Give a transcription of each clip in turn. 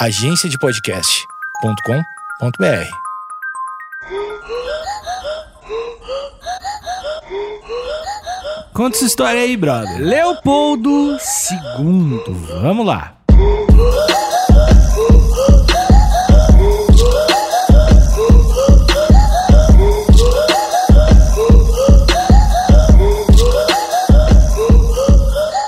agenciadepodcast.com.br. Conta essa história aí, brother. Leopoldo II. Vamos lá.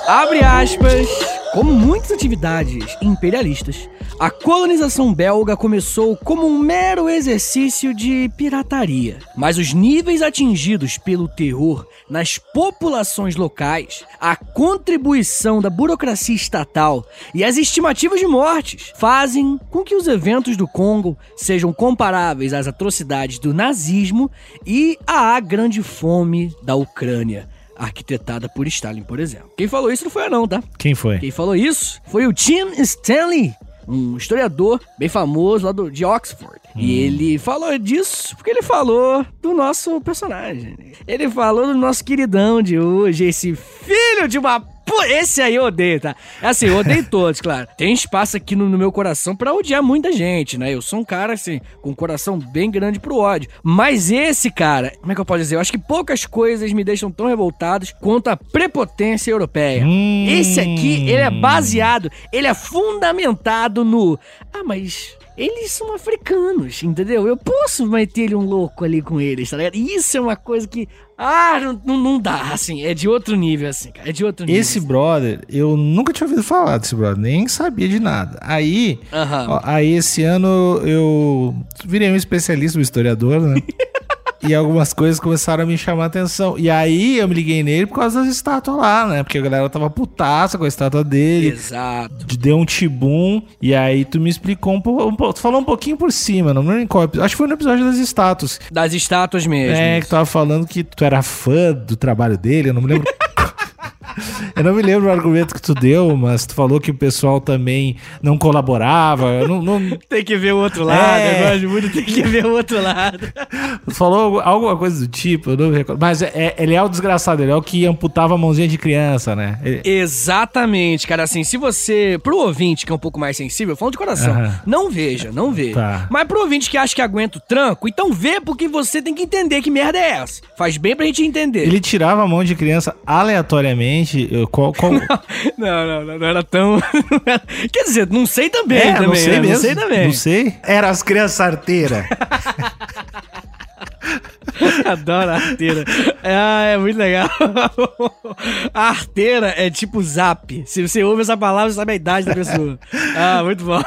Abre aspas. Como muitas atividades imperialistas, a colonização belga começou como um mero exercício de pirataria. Mas os níveis atingidos pelo terror nas populações locais, a contribuição da burocracia estatal e as estimativas de mortes fazem com que os eventos do Congo sejam comparáveis às atrocidades do nazismo e à grande fome da Ucrânia arquitetada por Stalin, por exemplo. Quem falou isso não foi eu não, tá? Quem foi? Quem falou isso foi o Tim Stanley, um historiador bem famoso lá do, de Oxford. E ele falou disso porque ele falou do nosso personagem. Ele falou do nosso queridão de hoje, esse filho de uma Pô, esse aí eu odeio, tá? É assim, eu odeio todos, claro. Tem espaço aqui no, no meu coração pra odiar muita gente, né? Eu sou um cara, assim, com um coração bem grande pro ódio. Mas esse cara, como é que eu posso dizer? Eu acho que poucas coisas me deixam tão revoltados quanto a prepotência europeia. Hum. Esse aqui, ele é baseado, ele é fundamentado no. Ah, mas eles são africanos, entendeu? Eu posso meter um louco ali com eles, tá ligado? Isso é uma coisa que. Ah, não, não, dá, assim. É de outro nível, assim, cara. É de outro nível. Esse brother, eu nunca tinha ouvido falar desse brother, nem sabia de nada. Aí, Aham. ó, aí esse ano eu virei um especialista, um historiador, né? e algumas coisas começaram a me chamar a atenção. E aí eu me liguei nele por causa das estátuas lá, né? Porque a galera tava putaça com a estátua dele. Exato. de- Deu um tibum, e aí tu me explicou um pouco. Um, tu falou um pouquinho por cima, não lembro em qual episódio. Acho que foi no episódio das estátuas. Das estátuas mesmo. É, que tu tava falando que tu era fã do trabalho dele, eu não me lembro. eu não me lembro o argumento que tu deu, mas tu falou que o pessoal também não colaborava. Não, não- Tem que ver o outro lado, É. eu gosto muito, tem que ver o outro lado. tu falou alguma coisa do tipo, eu não me recordo. Mas é- é- ele é o desgraçado, ele é o que amputava a mãozinha de criança, né? Ele- Exatamente, cara. Assim, se você. Pro ouvinte que é um pouco mais sensível, falando de coração, não veja, não veja. Tá. Mas pro ouvinte que acha que aguenta o tranco, então vê porque você tem que entender que merda é essa. Faz bem pra gente entender. Ele tirava a mão de criança aleatoriamente. Eu- Qual, qual... Não, não, não, não era tão. Quer dizer, não sei também. É, também não sei né? mesmo. Não sei também. Não sei. Era as crianças arteiras. Adoro a arteira. Ah, é muito legal. A arteira é tipo zap. Se você ouve essa palavra, você sabe a idade da pessoa. Ah, muito bom.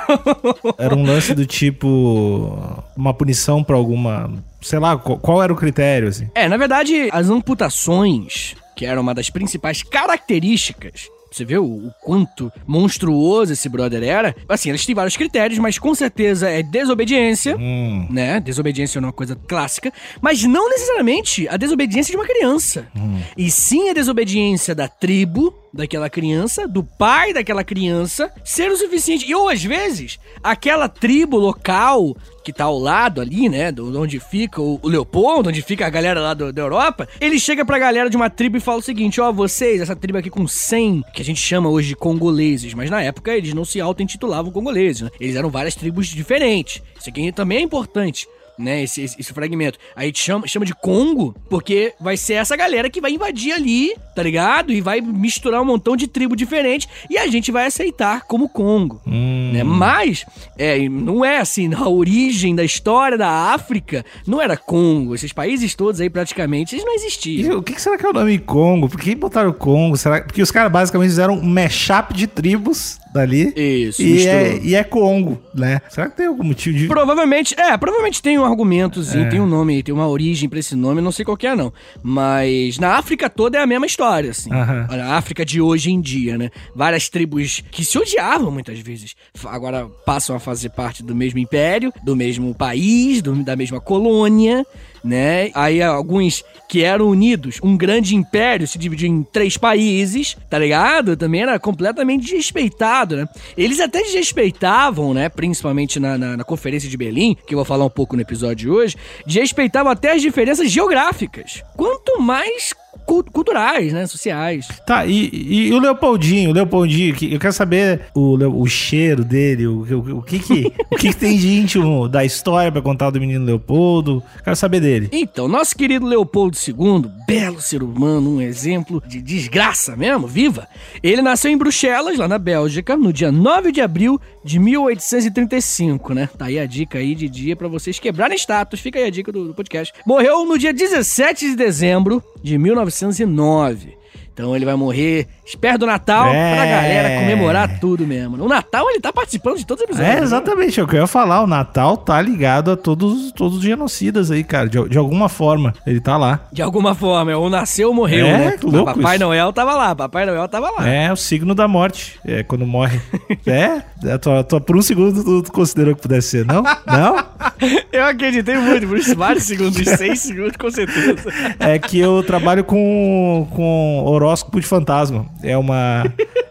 Era um lance do tipo. Uma punição pra alguma. Sei lá, qual, qual era o critério, assim? É, na verdade, as amputações, que era uma das principais características. Você vê o, o quanto monstruoso esse brother era? Assim, eles têm vários critérios, mas com certeza é desobediência, Hum. né? Desobediência é uma coisa clássica, mas não necessariamente a desobediência de uma criança. E sim a desobediência da tribo daquela criança, do pai daquela criança, ser o suficiente. E ou às vezes, aquela tribo local que tá ao lado ali, né, do, onde fica o, o Leopoldo, onde fica a galera lá do- da Europa, ele chega pra galera de uma tribo e fala o seguinte, ó, vocês, essa tribo aqui com 100, que a gente chama hoje de congoleses, mas na época eles não se auto-intitulavam congoleses, né? Eles eram várias tribos diferentes. Isso aqui também é importante né, esse, esse, esse fragmento. Aí te chama, chama de Congo, porque vai ser essa galera que vai invadir ali, tá ligado? E vai misturar um montão de tribo diferente e a gente vai aceitar como Congo. Hum. Né? Mas, é, não é assim, na origem da história da África, não era Congo. Esses países todos aí, praticamente, eles não E existiam. o que, que será que é o nome Congo? Por que botaram Congo? Será... Porque os caras basicamente fizeram um mashup de tribos dali. Isso, E é, e é Congo, né? Será que tem algum motivo de. Provavelmente, é, provavelmente tem um argumentozinho, É. tem um nome, tem uma origem pra esse nome, não sei qual que é não. Mas na África toda é a mesma história, assim. Aham. A África de hoje em dia, né? Várias tribos que se odiavam muitas vezes, agora passam a fazer parte do mesmo império, do mesmo país, do- da mesma colônia, né? Aí alguns que eram unidos, um grande império se dividiu em três países, tá ligado? Também era completamente desrespeitado, né? Eles até desrespeitavam, né? Principalmente na, na, na conferência de Berlim, que eu vou falar um pouco no episódio de hoje, desrespeitavam até as diferenças geográficas. Quanto mais culturais, né? Sociais. Tá, e, e, o Leopoldinho, o Leopoldinho, eu quero saber o, o cheiro dele, o, o, o que que, o que que tem de íntimo da história pra contar do menino Leopoldo. Quero saber dele. Então, nosso querido Leopoldo II, belo ser humano, um exemplo de desgraça mesmo, viva. Ele nasceu em Bruxelas, lá na Bélgica, no dia 9 de abril de 1835, né? Tá aí a dica aí de dia para vocês quebrarem status. Fica aí a dica do, do podcast. Morreu no dia 17 de dezembro de 1909. Então ele vai morrer perto do Natal é... pra galera comemorar tudo mesmo. O Natal ele tá participando de todos os episódios. É, né? exatamente. É o que eu ia falar. O Natal tá ligado a todos, todos os genocidas aí, cara. De, de alguma forma, ele tá lá. De alguma forma. Ou nasceu ou morreu, é, né? Louco Papai isso. Noel tava lá. Papai Noel tava lá. É, o signo da morte. É, quando morre. é, é tua, tua, por um segundo tu, tu considerou que pudesse ser, não? Não? eu acreditei muito, por vários segundos, seis segundos, com certeza. É que eu trabalho com, com horóscopo de fantasma. É uma.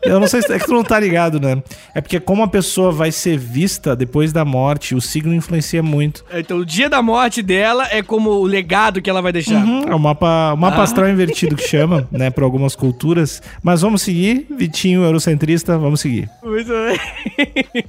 Eu não sei se é que tu não tá ligado, né? É porque como a pessoa vai ser vista depois da morte, o signo influencia muito. Então o dia da morte dela é como o legado que ela vai deixar. Uhum, é o mapa, o mapa ah. astral invertido que chama, né, para algumas culturas. Mas vamos seguir, Vitinho eurocentrista, vamos seguir. Muito bem.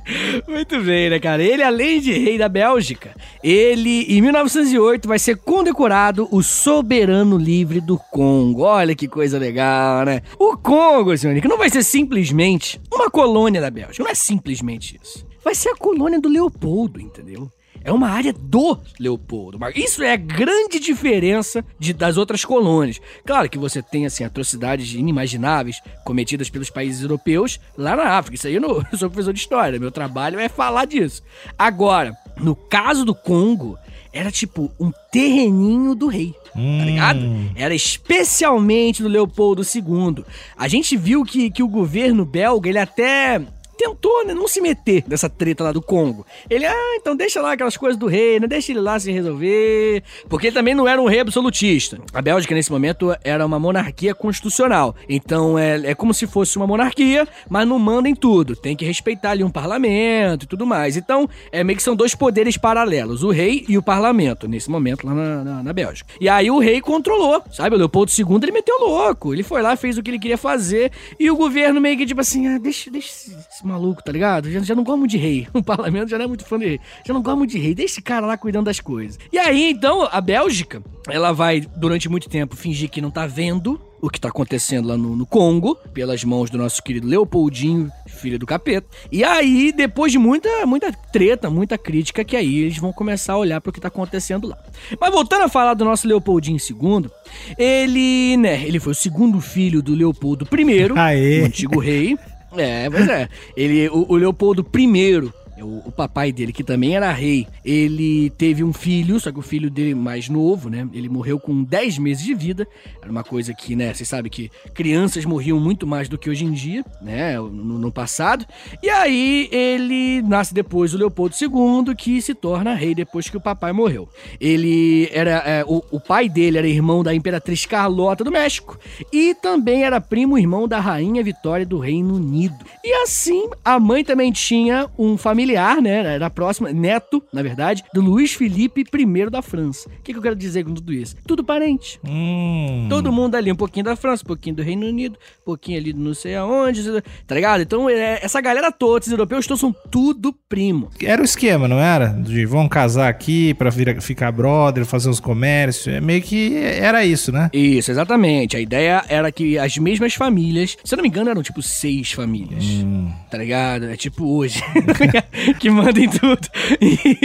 Muito bem, né, cara? Ele, além de rei da Bélgica, ele, em 1908, vai ser condecorado o soberano livre do Congo. Olha que coisa legal, né? O Congo, que não vai ser simplesmente uma colônia da Bélgica. Não é simplesmente isso. Vai ser a colônia do Leopoldo, entendeu? é uma área do Leopoldo. Isso é a grande diferença de, das outras colônias. Claro que você tem assim atrocidades inimagináveis cometidas pelos países europeus lá na África. Isso aí eu, não, eu sou professor de história, meu trabalho é falar disso. Agora, no caso do Congo, era tipo um terreninho do rei. Hum. Tá ligado? Era especialmente do Leopoldo II. A gente viu que, que o governo belga, ele até tentou né, não se meter nessa treta lá do Congo. Ele, ah, então deixa lá aquelas coisas do rei, né? Deixa ele lá se resolver. Porque ele também não era um rei absolutista. A Bélgica, nesse momento, era uma monarquia constitucional. Então é, é como se fosse uma monarquia, mas não manda em tudo. Tem que respeitar ali um parlamento e tudo mais. Então, é meio que são dois poderes paralelos: o rei e o parlamento, nesse momento lá na, na, na Bélgica. E aí o rei controlou, sabe? O Leopoldo II ele meteu louco. Ele foi lá, fez o que ele queria fazer. E o governo meio que tipo assim, ah, deixa, deixa esse maluco, tá ligado? Já, já não gosto muito de rei. O parlamento já não é muito fã de rei. Já não gosto muito de rei. Deixa esse cara lá cuidando das coisas. E aí, então, a Bélgica, ela vai, durante muito tempo, fingir que não tá vendo o que tá acontecendo lá no, no, Congo, pelas mãos do nosso querido Leopoldinho, filho do capeta. E aí, depois de muita, muita treta, muita crítica, que aí eles vão começar a olhar para o que tá acontecendo lá. Mas voltando a falar do nosso Leopoldinho II, ele, né, ele foi o segundo filho do Leopoldo I, Aê. o antigo rei. É, pois é. Ele, o, o Leopoldo I o, o, papai dele, que também era rei, ele teve um filho, só que o filho dele mais novo, né? Ele morreu com 10 meses de vida. Era uma coisa que, né? Vocês sabem que crianças morriam muito mais do que hoje em dia, né? No, no passado. E aí ele nasce depois o Leopoldo II, que se torna rei depois que o papai morreu. Ele era. É, o, o pai dele era irmão da Imperatriz Carlota do México e também era primo irmão da Rainha Vitória do Reino Unido. E assim, a mãe também tinha um familiar familiar, né? Era próxima, neto, na verdade, do Luiz Felipe I da França. O que, que eu quero dizer com tudo isso? Tudo parente. Hum. Todo mundo ali, um pouquinho da França, um pouquinho do Reino Unido, um pouquinho ali do não sei aonde, tá ligado? Então, é, essa galera toda, os europeus, todos são tudo primo. Era o esquema, não era? De vão casar aqui pra vir, ficar brother, fazer uns comércios. É meio que era isso, né? Isso, exatamente. A ideia era que as mesmas famílias, se eu não me engano, eram tipo seis famílias. Hum. Tá ligado? É tipo hoje. que mandem tudo.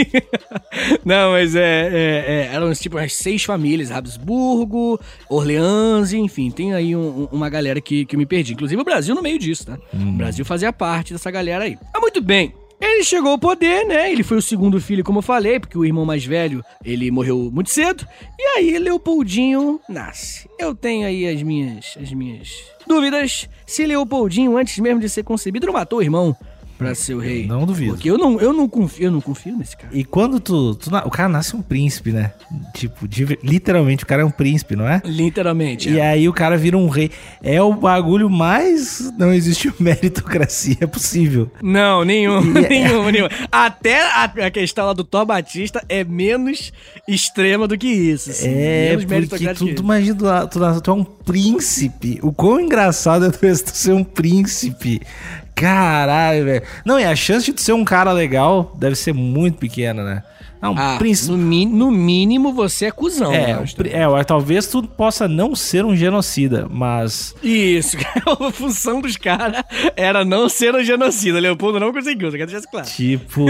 Não, mas é, é, é, eram tipo as seis famílias, Habsburgo, Orleans, enfim, tem aí um, uma galera que, que eu me perdi. Inclusive o Brasil no meio disso, tá? Hum. O Brasil fazia parte dessa galera aí. Mas muito bem. Ele chegou ao poder, né? Ele foi o segundo filho, como eu falei, porque o irmão mais velho, ele morreu muito cedo. E aí Leopoldinho nasce. Eu tenho aí as minhas as minhas dúvidas se Leopoldinho antes mesmo de ser concebido não matou o irmão pra ser o rei. Não duvido. Porque eu não, eu não confio, eu não confio nesse cara. E quando tu, tu O cara nasce um príncipe, né? Tipo, de- literalmente, o cara é um príncipe, não é? Literalmente. E é. aí o cara vira um rei. É o bagulho mais. Não existe meritocracia possível. Não, nenhum, E é- nenhum, nenhum. Até a, a questão lá do Thor Batista é menos extrema do que isso. assim. É, menos porque tu, tu imagina, tu, tu, tu é um príncipe. O quão engraçado é tu ser um príncipe. Caralho, velho. Não, e a chance de tu ser um cara legal deve ser muito pequena, né? Não, Ah, príncipe. no, mi- no mínimo você é cuzão. É, pri- é, talvez tu possa não ser um genocida, mas. Isso, a função dos caras era não ser um genocida. Leopoldo não conseguiu, você quer deixar isso claro. Tipo,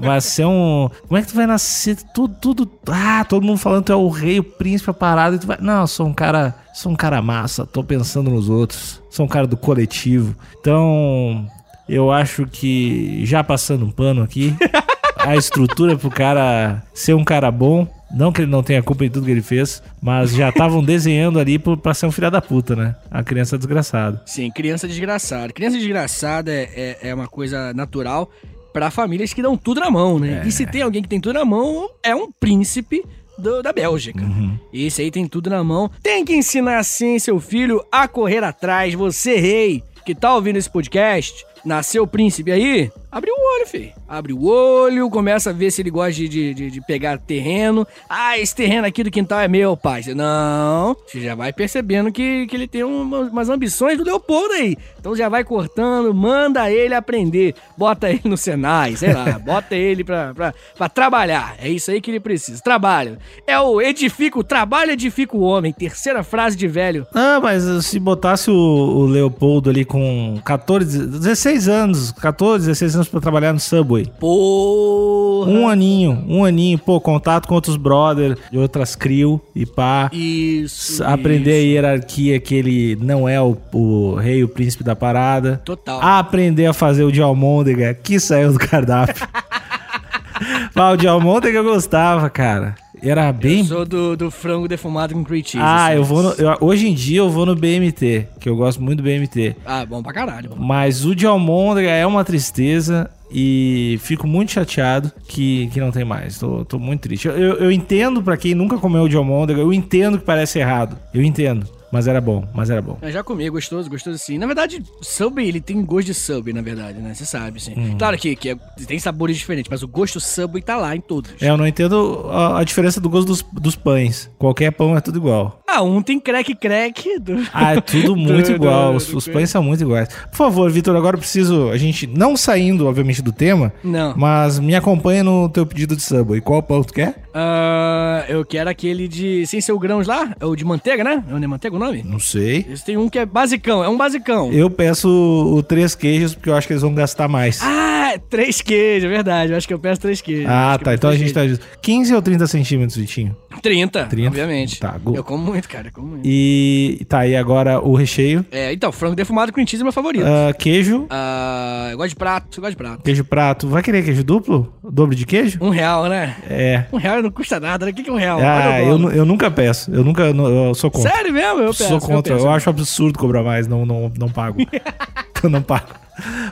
vai ser um. Como é que tu vai nascer? Tudo, tudo. Ah, todo mundo falando que tu é o rei, o príncipe, a parada. E tu vai. Não, eu sou um cara. Sou um cara massa, tô pensando nos outros. Sou um cara do coletivo. Então, eu acho que, já passando um pano aqui, a estrutura pro cara ser um cara bom. Não que ele não tenha culpa em tudo que ele fez, mas já estavam desenhando ali pra ser um filho da puta, né? A criança desgraçada. Sim, criança desgraçada. Criança desgraçada é, é, é uma coisa natural pra famílias que dão tudo na mão, né? E se tem alguém que tem tudo na mão, é um príncipe do- da Bélgica. Esse aí tem tudo na mão. Tem que ensinar assim seu filho a correr atrás. Você, rei, que tá ouvindo esse podcast, nasceu príncipe aí, abre o olho, filho. Abre o olho, começa a ver se ele gosta de, de, de- pegar terreno. Ah, esse terreno aqui do quintal é meu, pai. Não, você já vai percebendo que, que ele tem uma- umas ambições do Leopoldo aí. Então já vai cortando, manda ele aprender. Bota ele no Senai, sei lá. bota ele pra, pra, pra trabalhar. É isso aí que ele precisa. Trabalho. É o edifica, o trabalho edifica o homem. Terceira frase de velho. Ah, mas se botasse o, o Leopoldo ali com 14, 16 anos, 14, 16 anos pra trabalhar no Subway. Porra. Um aninho, um aninho, pô, contato com outros brothers, de outras crew e pá. Isso. aprender a isso. hierarquia que ele não é o, o rei, o príncipe da parada. Total. Aprender a fazer o de almôndega que saiu do cardápio. Mas o de almôndega eu gostava, cara. Era bem Eu sou do, do frango defumado com cream cheese. Ah, assim. eu vou no, eu- hoje em dia eu vou no BMT, que eu gosto muito do BMT. Ah, bom pra caralho. bom. Mas o de almôndega é uma tristeza e fico muito chateado que, que não tem mais. Tô, tô muito triste. Eu, eu, eu entendo pra quem nunca comeu de almôndega, eu entendo que parece errado. Eu entendo. Mas era bom, mas era bom. Eu já comi, é gostoso, gostoso sim. Na verdade, Subway, ele tem gosto de Subway, na verdade, né? Você sabe, sim. Hum. Claro que, que é- tem sabores diferentes, mas o gosto Subway tá lá em todos. É, eu não entendo a, a diferença do gosto dos, dos pães. Qualquer pão é tudo igual. Ah, um tem crack-crack. Do... Ah, é tudo muito Do- igual. do- Os, os pães são muito iguais. Por favor, Vitor, agora eu preciso. A gente, não saindo, obviamente, do tema, Não. mas me acompanha no teu pedido de Subway. Qual pão tu quer? Ah, eu quero aquele de. Sem ser o grãos lá? É o de manteiga, né? É o de manteiga o nome? Não sei. Esse tem um que é basicão, é um basicão. Eu peço o, o três queijos porque eu acho que eles vão gastar mais. Ah, três queijos, é verdade. Eu acho que eu peço três queijos. Ah, eu tá. Então a gente tá justo. 15 ou 30 centímetros, Vitinho? queijos. 30, 30? obviamente. Tá, go- Eu como muito, cara. Eu como muito. E tá aí agora o recheio. É, então, frango defumado com cream cheese é meu favorito. Ah, queijo. Ah, eu gosto de prato, eu gosto de prato. Queijo prato. Vai querer queijo duplo? Dobro de queijo? Um real, né? É. Um real não custa nada, né? O que que é um real? Ah, eu, eu nunca peço. Eu nunca. Eu sou contra. Sério mesmo? Eu peço. sou contra. Eu, peço. acho absurdo cobrar mais. Não, não, não pago. eu não pago.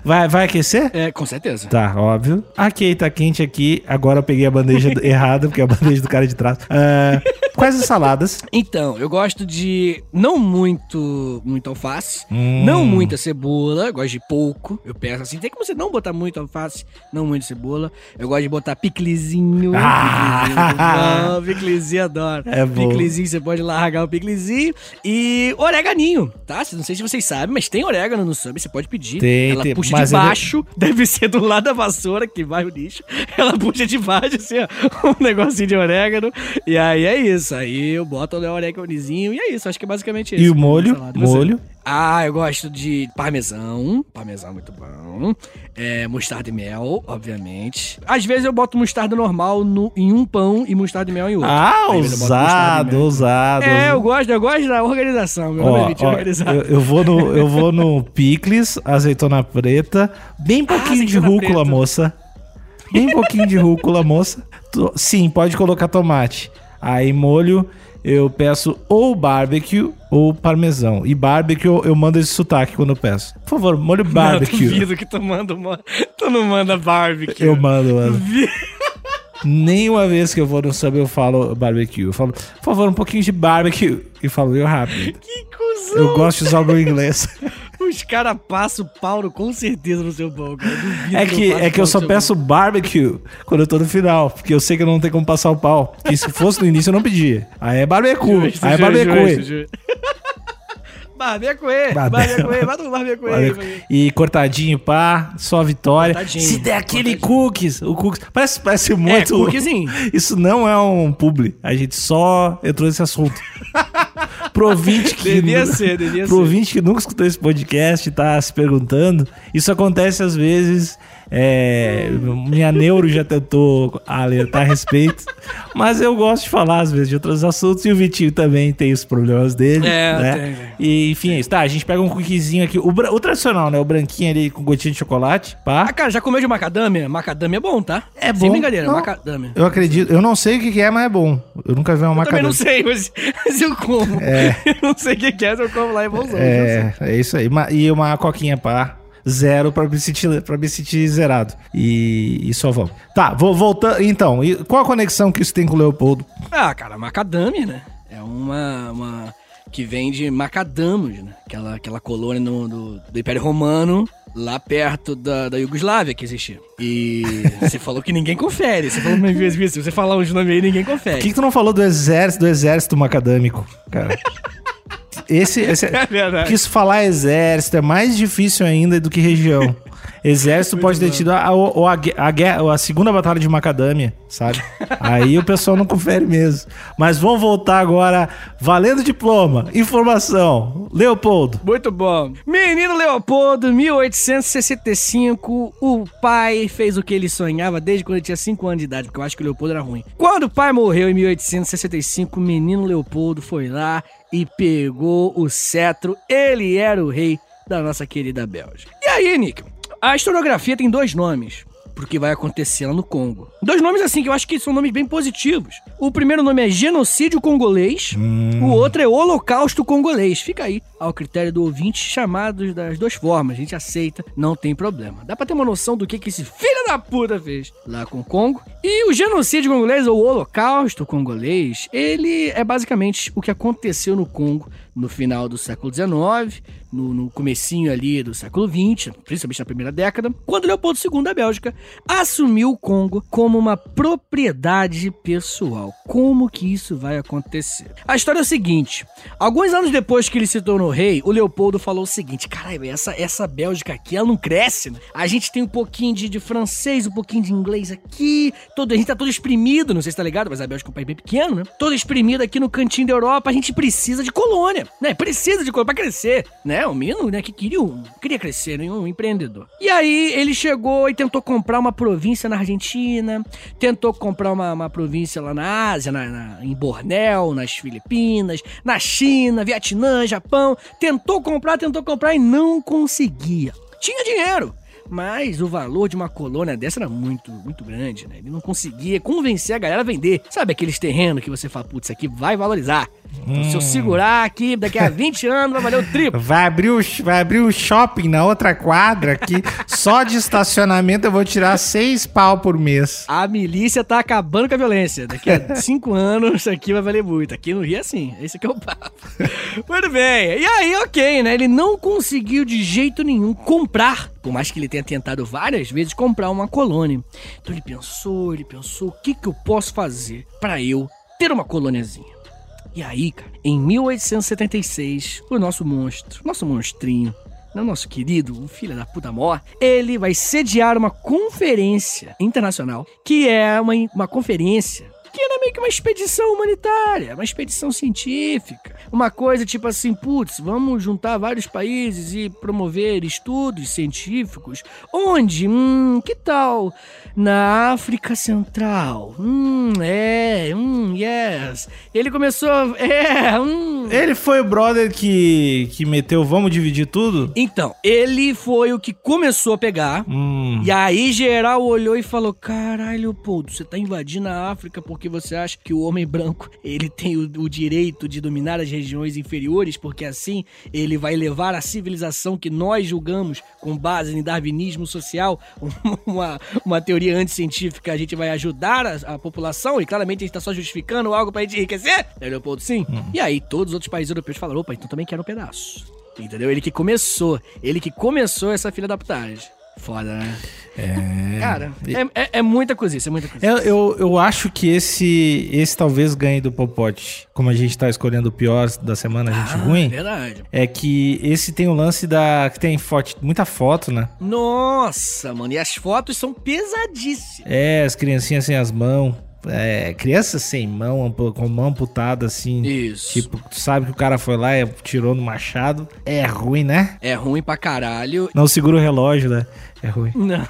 Vai, vai aquecer? É, com certeza. Tá, óbvio. Ok, tá quente aqui. Agora eu peguei a bandeja errada, porque é a bandeja do cara de trás. Ah, quais as saladas? Então, eu gosto de não muito muito alface, Hum. não muita cebola, eu gosto de pouco. Eu peço assim, tem como você não botar muito alface, não muito cebola. Eu gosto de botar piclezinho. Ah! Piclezinho, bom, piclezinho adoro. É bom. Piclezinho, você pode largar o piclezinho. E oreganinho, tá? Não sei se vocês sabem, mas tem orégano no sub, você pode pedir. Tem, Ela tem, puxa de ele- baixo, deve ser do lado da vassoura que vai o lixo. Ela puxa de baixo, assim, ó, um negocinho de orégano. E aí é isso. Aí eu boto o oréganozinho e é isso. Acho que é basicamente isso. E o molho? Molho. Ah, eu gosto de parmesão. Parmesão é muito bom. É, mostarda e mel, obviamente. Às vezes eu boto mostarda normal no- em um pão e mostarda e mel em outro. Ah, ousado, ousado. É, eu gosto, eu gosto da organização. Meu nome é Ó, ó, organizado. eu, eu vou no, eu vou no picles, azeitona preta, bem pouquinho de azeitona rúcula, preta. moça. Bem pouquinho de rúcula, moça. Sim, pode colocar tomate. Aí molho, eu peço ou barbecue ou parmesão. E barbecue eu, mando esse sotaque quando eu peço. Por favor, molho Não, barbecue. duvido que tu manda. Tu não manda barbecue. eu mando, mano. Vi- Nenhuma vez que eu vou no sub eu falo barbecue. Eu falo, por favor, um pouquinho de barbecue. E falo eu rápido. Que cuzão. Eu gosto de usar o meu inglês. Os caras passam o Paulo com certeza no seu pão, cara. É que, passe é que eu só peço barbecue quando eu tô no final. Porque eu sei que eu não tenho como passar o pau. Porque se fosse no início eu não pedia. Aí é barbecue. pão. Justo, aí é barbecue. justo, justo. Barbecue, Barbe- barbecue, bota um barbecue aí. Barbecue. E cortadinho, pá, só vitória. Cortadinho, Se der aquele cortadinho. cookies, o cookies. Parece, parece muito. cookiezinho. Isso não é um publi. A gente só entrou nesse assunto. Pro ouvinte que. Devia ser, devia ser. ouvinte que nunca escutou esse podcast e tá se perguntando, isso acontece às vezes. É, minha neuro já tentou alertar a respeito, mas eu gosto de falar às vezes de outros assuntos e o Vitinho também tem os problemas dele. É, né? tem, tem. E enfim, é isso. Tá, a gente pega um cookiezinho aqui, o, o tradicional, né? O branquinho ali com gotinha de chocolate, Ah, pá. cara, já comeu de macadâmia? Macadâmia é bom, tá? É Sem bom. brincadeira, Não. macadâmia. Eu acredito, eu não sei o que é, mas é bom. Eu nunca vi uma Eu também macadâmia. não sei, mas, mas eu como. Eu não sei o que é, mas eu como lá em bonzão. É, é isso aí. E uma coquinha pá. Zero pra me sentir, zerado. E, e só vamos. Tá, vou voltar. Então, qual a conexão que isso tem com o Leopoldo? Ah, cara, macadâmia, né? É uma, uma que vem de Macadamos, né? Aquela, aquela colônia no- do, do Império Romano, lá perto da, da Iugoslávia que existia. E você falou que ninguém confere. Você falou uma vez. Se você falar uns nomes aí, ninguém Por confere. que, que tu não falou do exército, do exército macadâmico, cara? Esse, esse É verdade. Quis falar exército, é mais difícil ainda do que região. Exército pode ter tido a, a, a, guerra- a segunda batalha de Macadâmia, sabe? Aí o pessoal não confere mesmo. Mas vamos voltar agora. Valendo diploma, informação. Leopoldo. Muito bom. Menino Leopoldo, 1865, o pai fez o que ele sonhava desde quando ele tinha 5 anos de idade, porque eu acho que o Leopoldo era ruim. Quando o pai morreu em 1865, o menino Leopoldo foi lá e pegou o cetro. Ele era o rei da nossa querida Bélgica. E aí, Nick, a historiografia tem dois nomes porque vai acontecer lá no Congo. Dois nomes assim que eu acho que são nomes bem positivos. O primeiro nome é genocídio congolês, o outro é holocausto congolês. Fica aí ao critério do ouvinte chamados das duas formas. A gente aceita, não tem problema. Dá pra ter uma noção do que, que esse filho da puta fez lá com o Congo. E o genocídio congolês, ou holocausto congolês, ele é basicamente o que aconteceu no Congo no final do século XIX, no, no comecinho ali do século XX, principalmente na primeira década, quando Leopoldo II da Bélgica assumiu o Congo como uma propriedade pessoal. Como que isso vai acontecer? A história é o seguinte: alguns anos depois que ele se tornou rei, o Leopoldo falou o seguinte: caralho, essa, essa Bélgica aqui, ela não cresce, né? A gente tem um pouquinho de, de francês, um pouquinho de inglês aqui, todo, a gente tá todo exprimido, não sei se tá ligado, mas a Bélgica é um país bem pequeno, né? Todo exprimido aqui no cantinho da Europa, a gente precisa de colônia, né? Precisa de colônia pra crescer, né? O menino, né, que queria, um, queria crescer, né? Um empreendedor. E aí ele chegou e tentou comprar uma província na Argentina, tentou comprar uma, uma província lá na Ásia, na, na- em Bornéu, nas Filipinas, na China, Vietnã, Japão. Tentou comprar, tentou comprar e não conseguia. Tinha dinheiro. Mas o valor de uma colônia dessa era muito, muito grande, né? Ele não conseguia convencer a galera a vender. Sabe aqueles terrenos que você fala, putz, isso aqui vai valorizar. Então, Se eu segurar aqui, daqui a 20 anos vai valer o triplo. Vai abrir, o, vai abrir o shopping na outra quadra aqui. só de estacionamento eu vou tirar seis pau por mês. A milícia tá acabando com a violência. Daqui a cinco anos, isso aqui vai valer muito. Aqui no Rio é assim. Esse aqui é o papo. Muito bem. E aí, ok, né? Ele não conseguiu de jeito nenhum comprar, por mais que ele tenha tentado várias vezes, comprar uma colônia. Então ele pensou, ele pensou, o que que eu posso fazer pra eu ter uma colôniazinha? E aí, cara, em 1876, o nosso monstro, nosso monstrinho, né, nosso querido, o filho da puta mor, ele vai sediar uma conferência internacional, que é uma, uma conferência meio que uma expedição humanitária, uma expedição científica. Uma coisa tipo assim, putz, vamos juntar vários países e promover estudos científicos. Onde? Hum, que tal? Na África Central. Hum, é, hum, yes. Ele começou, é, hum, Ele foi o brother que, que meteu vamos dividir tudo? Então, ele foi o que começou a pegar. Hum. E aí geral olhou e falou: Caralho, Leopoldo, você tá invadindo a África porque você acha que o homem branco ele tem o, o direito de dominar as regiões inferiores, porque assim ele vai levar a civilização que nós julgamos com base em darwinismo social, uma, uma teoria anticientífica, a gente vai ajudar a, a população e claramente a gente tá só justificando algo pra gente enriquecer? É, Leopoldo, sim. E aí todos os outros países europeus falaram: opa, então também quero um pedaço. Entendeu? Ele que começou. Ele que começou essa filha da putagem. Foda, né? É. Cara, é, é, é muita cozice, é muita cozice. Eu, eu, eu acho que esse, esse talvez ganhe do Popote. Como a gente tá escolhendo o pior da semana, a gente Ah, ruim. Verdade. É que esse tem o lance da. que tem foto, muita foto, né? Nossa, mano, e as fotos são pesadíssimas. É, as criancinhas sem as mãos. É, crianças sem mão, com mão amputada, assim. Isso. Tipo, tu sabe que o cara foi lá e tirou no machado. É ruim, né? É ruim pra caralho. Não segura o relógio, né? É ruim. Não.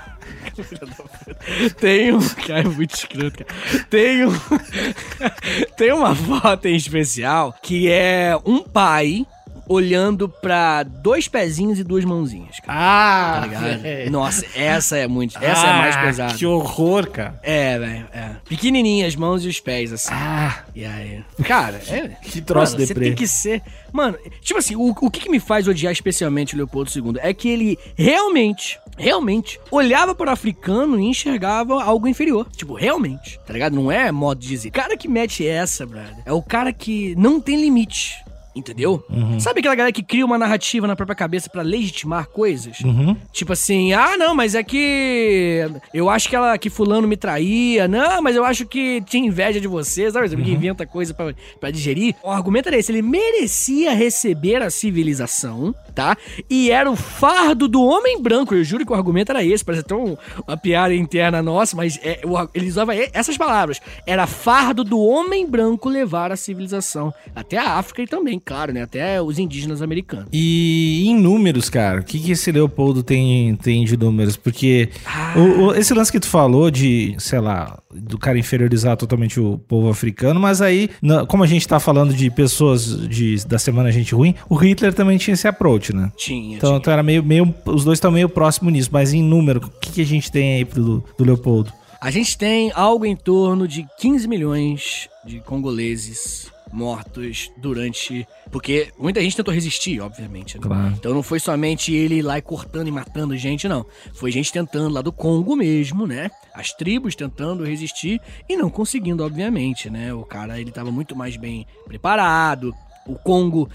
Tem um. Cara, é muito escroto, cara. Tem um. Tem uma foto em especial que é um pai olhando pra dois pezinhos e duas mãozinhas, cara. Ah, Tá ligado? Nossa, essa é muito. Essa é mais pesada. Que horror, cara. É, velho, é. Pequenininha as mãos e os pés, assim. Ah, E aí? Cara, é. Que troço mano, Você deprê. tem que ser. Mano, tipo assim, o, o que, que me faz odiar especialmente o Leopoldo II é que ele realmente, realmente, olhava para o africano e enxergava algo inferior. Tipo, realmente. Tá ligado? Não é modo de dizer. O cara que mete essa, brother, é o cara que não tem limite. Entendeu? Sabe aquela galera que cria uma narrativa na própria cabeça pra legitimar coisas? uhum. Tipo assim, ah, não, mas é que eu acho que ela que fulano me traía. Não, mas eu acho que tinha inveja de você, sabe? Você que inventa coisa pra, pra digerir. O argumento era esse, ele merecia receber a civilização, tá? E era o fardo do homem branco. Eu juro que o argumento era esse, parece tão uma piada interna nossa, mas é, o- ele usava essas palavras. Era fardo do homem branco levar a civilização até a África e também, claro, né? Até os indígenas americanos. E em números, cara, o que, que esse Leopoldo tem, tem de números? Porque Ah. o- o- esse lance que tu falou de, sei lá, do cara inferiorizar totalmente o povo africano, mas aí, na- como a gente tá falando de pessoas de, da semana gente ruim, o Hitler também tinha esse approach, né? Tinha, Então, tinha. então era meio, meio. Os dois estão meio próximos nisso, mas em número, o que, que a gente tem aí pro, do Leopoldo? A gente tem algo em torno de 15 milhões de congoleses mortos durante. Porque muita gente tentou resistir, obviamente. né? Claro. Então não foi somente ele ir lá e cortando e matando gente, não. Foi gente tentando lá do Congo mesmo, né? As tribos tentando resistir e não conseguindo, obviamente, né? O cara ele tava muito mais bem preparado. O Congo,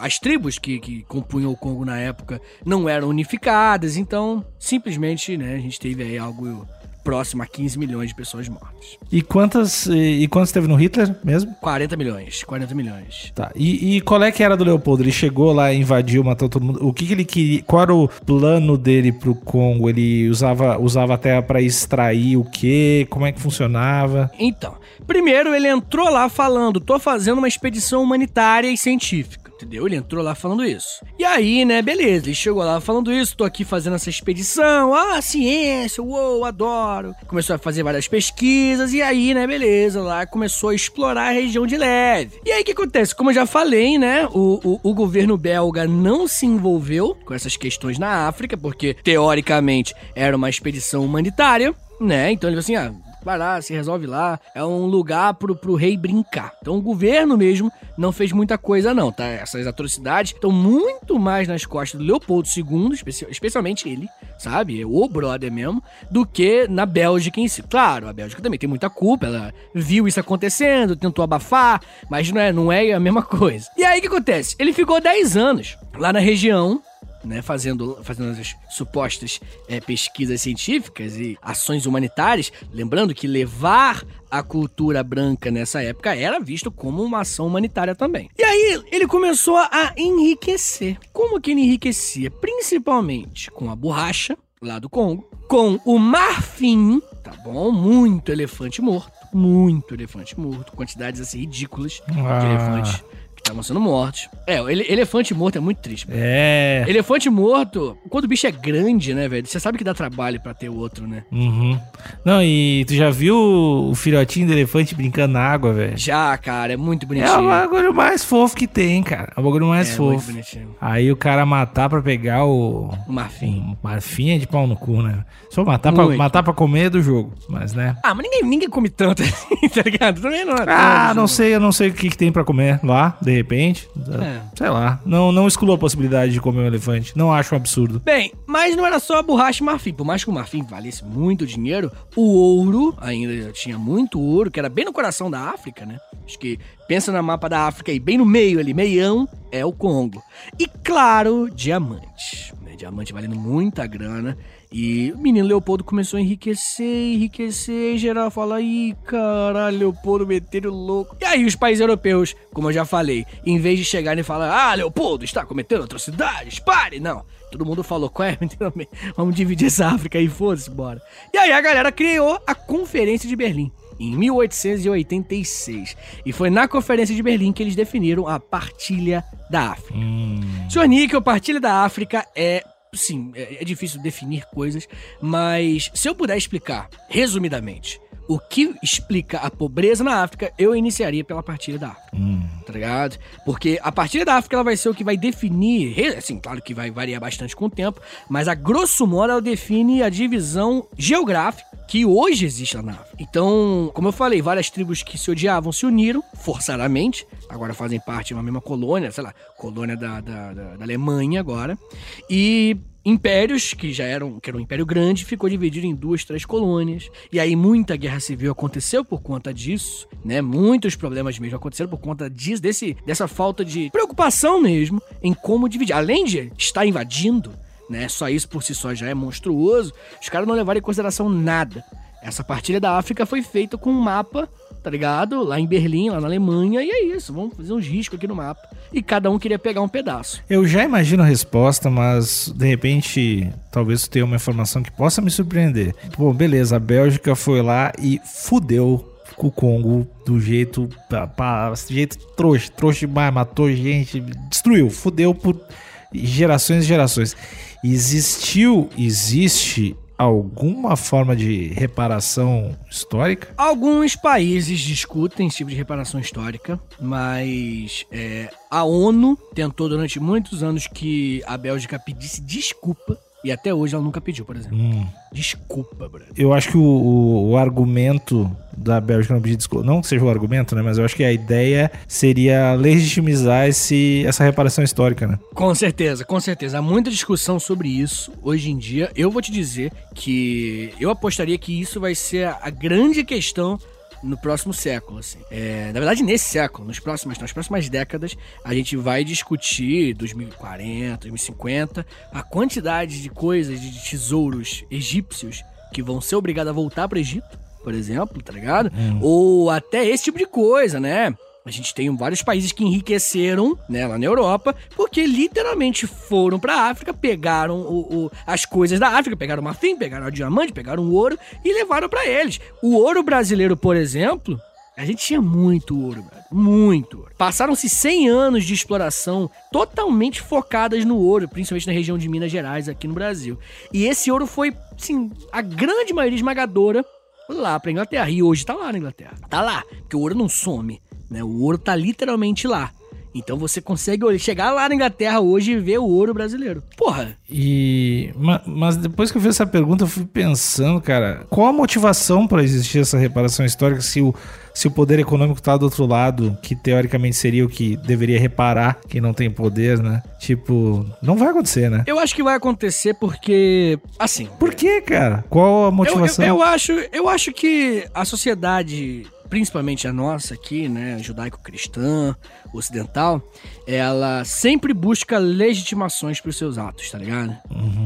as tribos que, que compunham o Congo na época não eram unificadas, então simplesmente, né, a gente teve aí algo próximo a 15 milhões de pessoas mortas. E quantas. E, e quantas teve no Hitler mesmo? 40 milhões, 40 milhões. Tá. E, e qual é que era do Leopoldo? Ele chegou lá, invadiu, matou todo mundo. O que, que ele queria? Qual era o plano dele pro Congo? Ele usava, usava a terra pra extrair o quê? Como é que funcionava? Então, primeiro ele entrou lá falando, tô fazendo uma expedição humanitária e científica. Entendeu? Ele entrou lá falando isso. E aí, né, beleza, ele chegou lá falando isso, tô aqui fazendo essa expedição, ah, ciência, uou, adoro. Começou a fazer várias pesquisas, e aí, né, beleza, lá começou a explorar a região de leve. E aí, o que acontece? Como eu já falei, né, o, o, o governo belga não se envolveu com essas questões na África, porque, teoricamente, era uma expedição humanitária, né, então ele falou assim, ah, vai lá, se resolve lá. É um lugar pro, pro rei brincar. Então o governo mesmo não fez muita coisa, não, tá? Essas atrocidades estão muito mais nas costas do Leopoldo II, especi- especialmente ele, sabe? O brother mesmo, do que na Bélgica em si. Claro, a Bélgica também tem muita culpa, ela viu isso acontecendo, tentou abafar, mas não é, não é a mesma coisa. E aí o que acontece? Ele ficou 10 anos lá na região né, fazendo, fazendo as supostas é, pesquisas científicas e ações humanitárias, lembrando que levar a cultura branca nessa época era visto como uma ação humanitária também. E aí ele começou a enriquecer. Como que ele enriquecia? Principalmente com a borracha, lá do Congo, com o marfim, tá bom? Muito elefante morto, muito elefante morto, quantidades assim ridículas Ah. de elefante estavam sendo mortos. É, o ele- elefante morto é muito triste. mano. É. Elefante morto, quando o bicho é grande, né, velho? Você sabe que dá trabalho pra ter outro, né? Uhum. Não, e tu já viu o filhotinho do elefante brincando na água, velho? Já, cara, é muito É bonitinho. o bagulho mais fofo que tem, cara. É o bagulho mais É muito fofo. bonitinho. Aí o cara matar pra pegar o. O marfim. Um marfim é de pau no cu, né? Só matar pra, matar pra comer é do jogo. Mas, né? Ah, mas ninguém, ninguém come tanto assim, tá ligado? Também não é Ah, tanto, não sei, eu não sei o que, que tem pra comer lá, de repente. É. Sei lá. Não, não excluo a possibilidade de comer um elefante. Não acho um absurdo. Bem, mas não era só a borracha e marfim. Por mais que o marfim valesse muito dinheiro, o ouro, ainda tinha muito ouro, que era bem no coração da África, né? Acho que pensa no mapa da África aí, bem no meio ali, meião, é o Congo. E claro, diamante. Né? Diamante valendo muita grana. E o menino Leopoldo começou a enriquecer, enriquecer, e geral fala, ih, caralho, Leopoldo meteram louco. E aí os países europeus, como eu já falei, em vez de chegarem e falar, ah, Leopoldo está cometendo atrocidades, pare, não. Todo mundo falou, qual é? Vamos dividir essa África aí, foda-se, bora. E aí a galera criou a Conferência de Berlim. Em 1886. E foi na Conferência de Berlim que eles definiram a partilha da África. Hum. Senhor Níquel, partilha da África é. Sim, é, é difícil definir coisas, mas se eu puder explicar, resumidamente, o que explica a pobreza na África, eu iniciaria pela partilha da África, Hum. tá ligado? Porque a partilha da África ela vai ser o que vai definir, assim, claro que vai variar bastante com o tempo, mas a grosso modo ela define a divisão geográfica que hoje existe lá na África. Então, como eu falei, várias tribos que se odiavam se uniram, forçadamente, agora fazem parte de uma mesma colônia, sei lá, colônia da, da, da- da Alemanha agora, e impérios, que já eram, que era um império grande, ficou dividido em duas, três colônias, e aí muita guerra civil aconteceu por conta disso, né, muitos problemas mesmo aconteceram por conta disso, desse, dessa falta de preocupação mesmo em como dividir, além de estar invadindo, né? Só isso por si só já é monstruoso. Os caras não levaram em consideração nada. Essa partilha da África foi feita com um mapa, tá ligado? Lá em Berlim, lá na Alemanha, e é isso. Vamos fazer uns riscos aqui no mapa. E cada um queria pegar um pedaço. Eu já imagino a resposta, mas de repente talvez tenha uma informação que possa me surpreender. Pô, beleza, a Bélgica foi lá e fudeu com o Congo do jeito. pá, pá, jeito trouxa, trouxa demais, matou gente, destruiu, fudeu por gerações e gerações. Existiu, existe alguma forma de reparação histórica? Alguns países discutem esse tipo de reparação histórica, mas é, a ONU tentou durante muitos anos que a Bélgica pedisse desculpa. E até hoje ela nunca pediu, por exemplo. Hum. Desculpa, brother. Eu acho que o, o- o argumento da Bélgica não pedir desculpa, não que seja o argumento, né? Mas eu acho que a ideia seria legitimizar esse, essa reparação histórica, né? Com certeza, com certeza. Há muita discussão sobre isso hoje em dia. Eu vou te dizer que eu apostaria que isso vai ser a, a grande questão no próximo século, assim. É, na verdade, nesse século, nos próximos, nas próximas décadas, a gente vai discutir 2040, 2050, a quantidade de coisas, de tesouros egípcios que vão ser obrigados a voltar para o Egito, por exemplo, tá ligado? Ou até esse tipo de coisa, né? A gente tem vários países que enriqueceram, né, lá na Europa, porque literalmente foram pra África, pegaram o, o- as coisas da África, pegaram o marfim, pegaram o diamante, pegaram o ouro e levaram pra eles. O ouro brasileiro, por exemplo, a gente tinha muito ouro, velho, muito ouro. Passaram-se 100 anos de exploração totalmente focadas no ouro, principalmente na região de Minas Gerais, aqui no Brasil. E esse ouro foi, sim, a grande maioria esmagadora lá pra Inglaterra. E hoje tá lá na Inglaterra. Tá lá, porque o ouro não some, né? O ouro tá literalmente lá. Então você consegue chegar lá na Inglaterra hoje e ver o ouro brasileiro. Porra, E ma- mas depois que eu fiz essa pergunta, eu fui pensando, cara, qual a motivação para existir essa reparação histórica se o se o poder econômico tá do outro lado, que teoricamente seria o que deveria reparar quem não tem poder, né? Tipo, não vai acontecer, né? eu acho que vai acontecer porque, assim, Por quê, cara? Qual a Eu, motivação? eu, eu acho, eu acho que a sociedade, principalmente a nossa aqui, né, judaico-cristã, ocidental, ela sempre busca legitimações para os seus atos, tá ligado?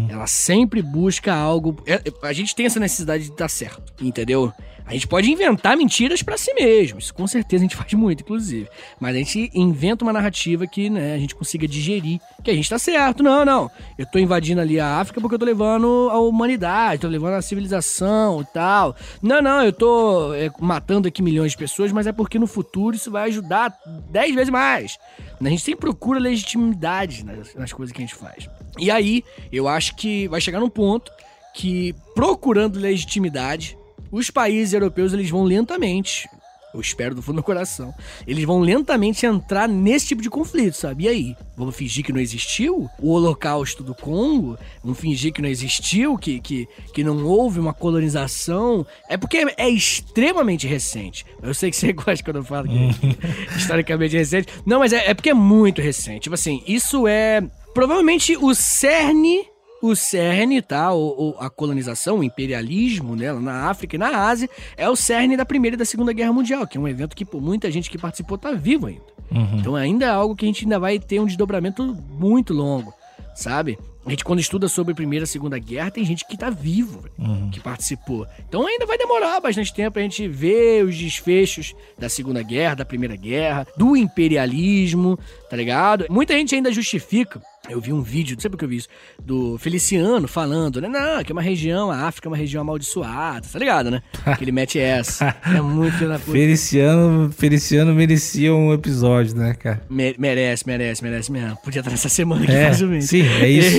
Ela sempre busca algo. é- A gente tem essa necessidade de dar certo, entendeu? A gente pode inventar mentiras para si mesmo. Isso com certeza a gente faz muito, inclusive. Mas a gente inventa uma narrativa que né, a gente consiga digerir, que a gente tá certo. Não, não. Eu tô invadindo ali a África porque eu tô levando a humanidade, tô levando a civilização e tal. Não, não, eu tô é, matando aqui milhões de pessoas, mas é porque no futuro isso vai ajudar dez vezes mais. A gente sempre procura legitimidade nas, nas coisas que a gente faz. E aí, eu acho que vai chegar num ponto que, procurando legitimidade, os países europeus eles vão lentamente, eu espero do fundo do coração, eles vão lentamente entrar nesse tipo de conflito, sabe? E aí? Vamos fingir que não existiu o holocausto do Congo? Vamos fingir que não existiu, que, que, que não houve uma colonização? É porque é, é extremamente recente. Eu sei que você gosta quando eu falo que é historicamente recente. Não, mas é, é porque é muito recente. Tipo assim, isso é provavelmente o cerne o cerne, tá? O, o, a colonização, o imperialismo né, na África e na Ásia é o cerne da Primeira e da Segunda Guerra Mundial, que é um evento que pô, muita gente que participou tá vivo ainda. Uhum. Então ainda é algo que a gente ainda vai ter um desdobramento muito longo, sabe? A gente, quando estuda sobre a Primeira e Segunda Guerra, tem gente que tá vivo, uhum. que participou. Então ainda vai demorar bastante tempo a gente ver os desfechos da Segunda Guerra, da Primeira Guerra, do imperialismo, tá ligado? Muita gente ainda justifica eu vi um vídeo, não sei porque eu vi isso, do Feliciano falando, né? Não, que é uma região, a África é uma região amaldiçoada, tá ligado, né? Que ele mete essa. É muito da puta. Feliciano, Feliciano merecia um episódio, né, cara? Me merece, merece, merece mesmo. Podia estar nessa semana aqui é, facilmente. Sim, é isso.